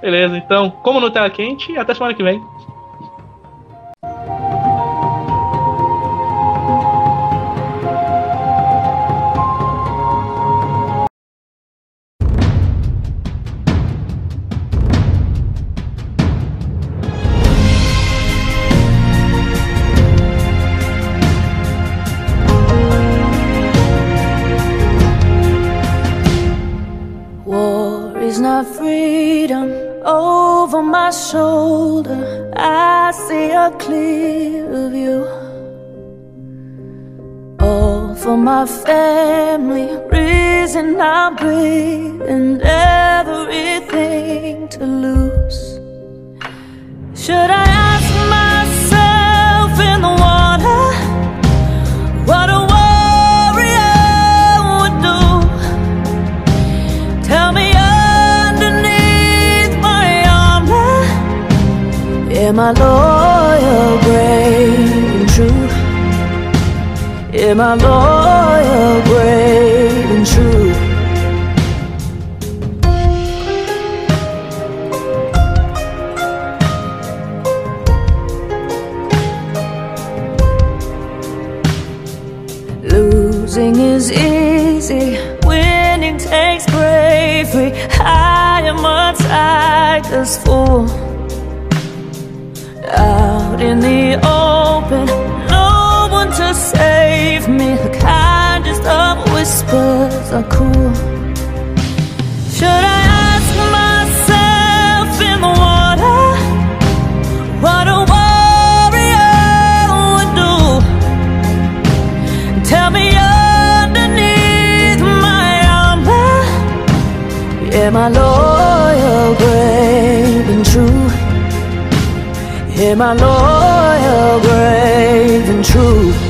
Beleza, então, como no Tela Quente, até semana que vem. My family, reason I'm breathing, everything to lose. Should I ask myself in the water what a warrior would do? Tell me underneath my armor, am I loyal, Am I loyal, brave, and true? Losing is easy, winning takes bravery. I am a tiger's fool. I me open. To save me. The kindest of whispers are cool. Should I ask myself in the water what a warrior would do? Tell me underneath my armor, am I loyal, brave, and true? Am I loyal, brave, and true?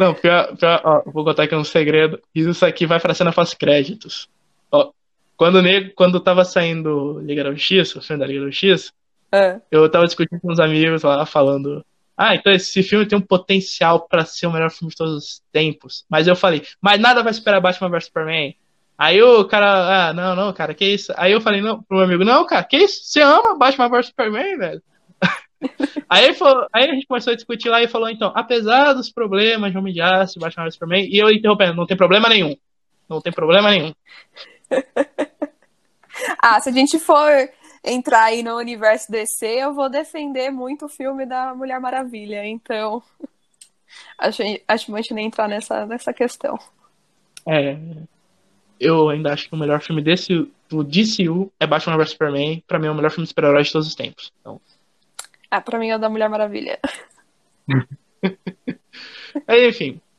Não, pior, pior, ó, vou contar aqui um segredo. Isso aqui vai pra cena pós-créditos. Ó, quando, o nego- quando tava saindo Liga da Justiça, o filme da Liga da Justiça, É. eu tava discutindo com uns amigos lá, falando. Ah, então esse filme tem um potencial pra ser o melhor filme de todos os tempos. Mas eu falei, mas nada vai superar Batman vs Superman. Aí o cara, ah, não, não, cara, que isso? Aí eu falei não, pro meu amigo, não, cara, que isso? Você ama Batman vs Superman, velho? Aí, ele falou- aí a gente começou a discutir lá e falou, então, apesar dos problemas de Homem de Aço, Batman vs Superman, e eu interrompendo, não tem problema nenhum. Não tem problema nenhum. Ah, se a gente for entrar aí no universo DC, eu vou defender muito o filme da Mulher Maravilha. Então, acho, acho que a gente nem entrar nessa, nessa questão. É, eu ainda acho que o melhor filme desse, do DCU é Batman vs Superman. Pra mim é o melhor filme de super-herói de todos os tempos. Então, Ah, pra mim é da Mulher Maravilha. Aí, enfim,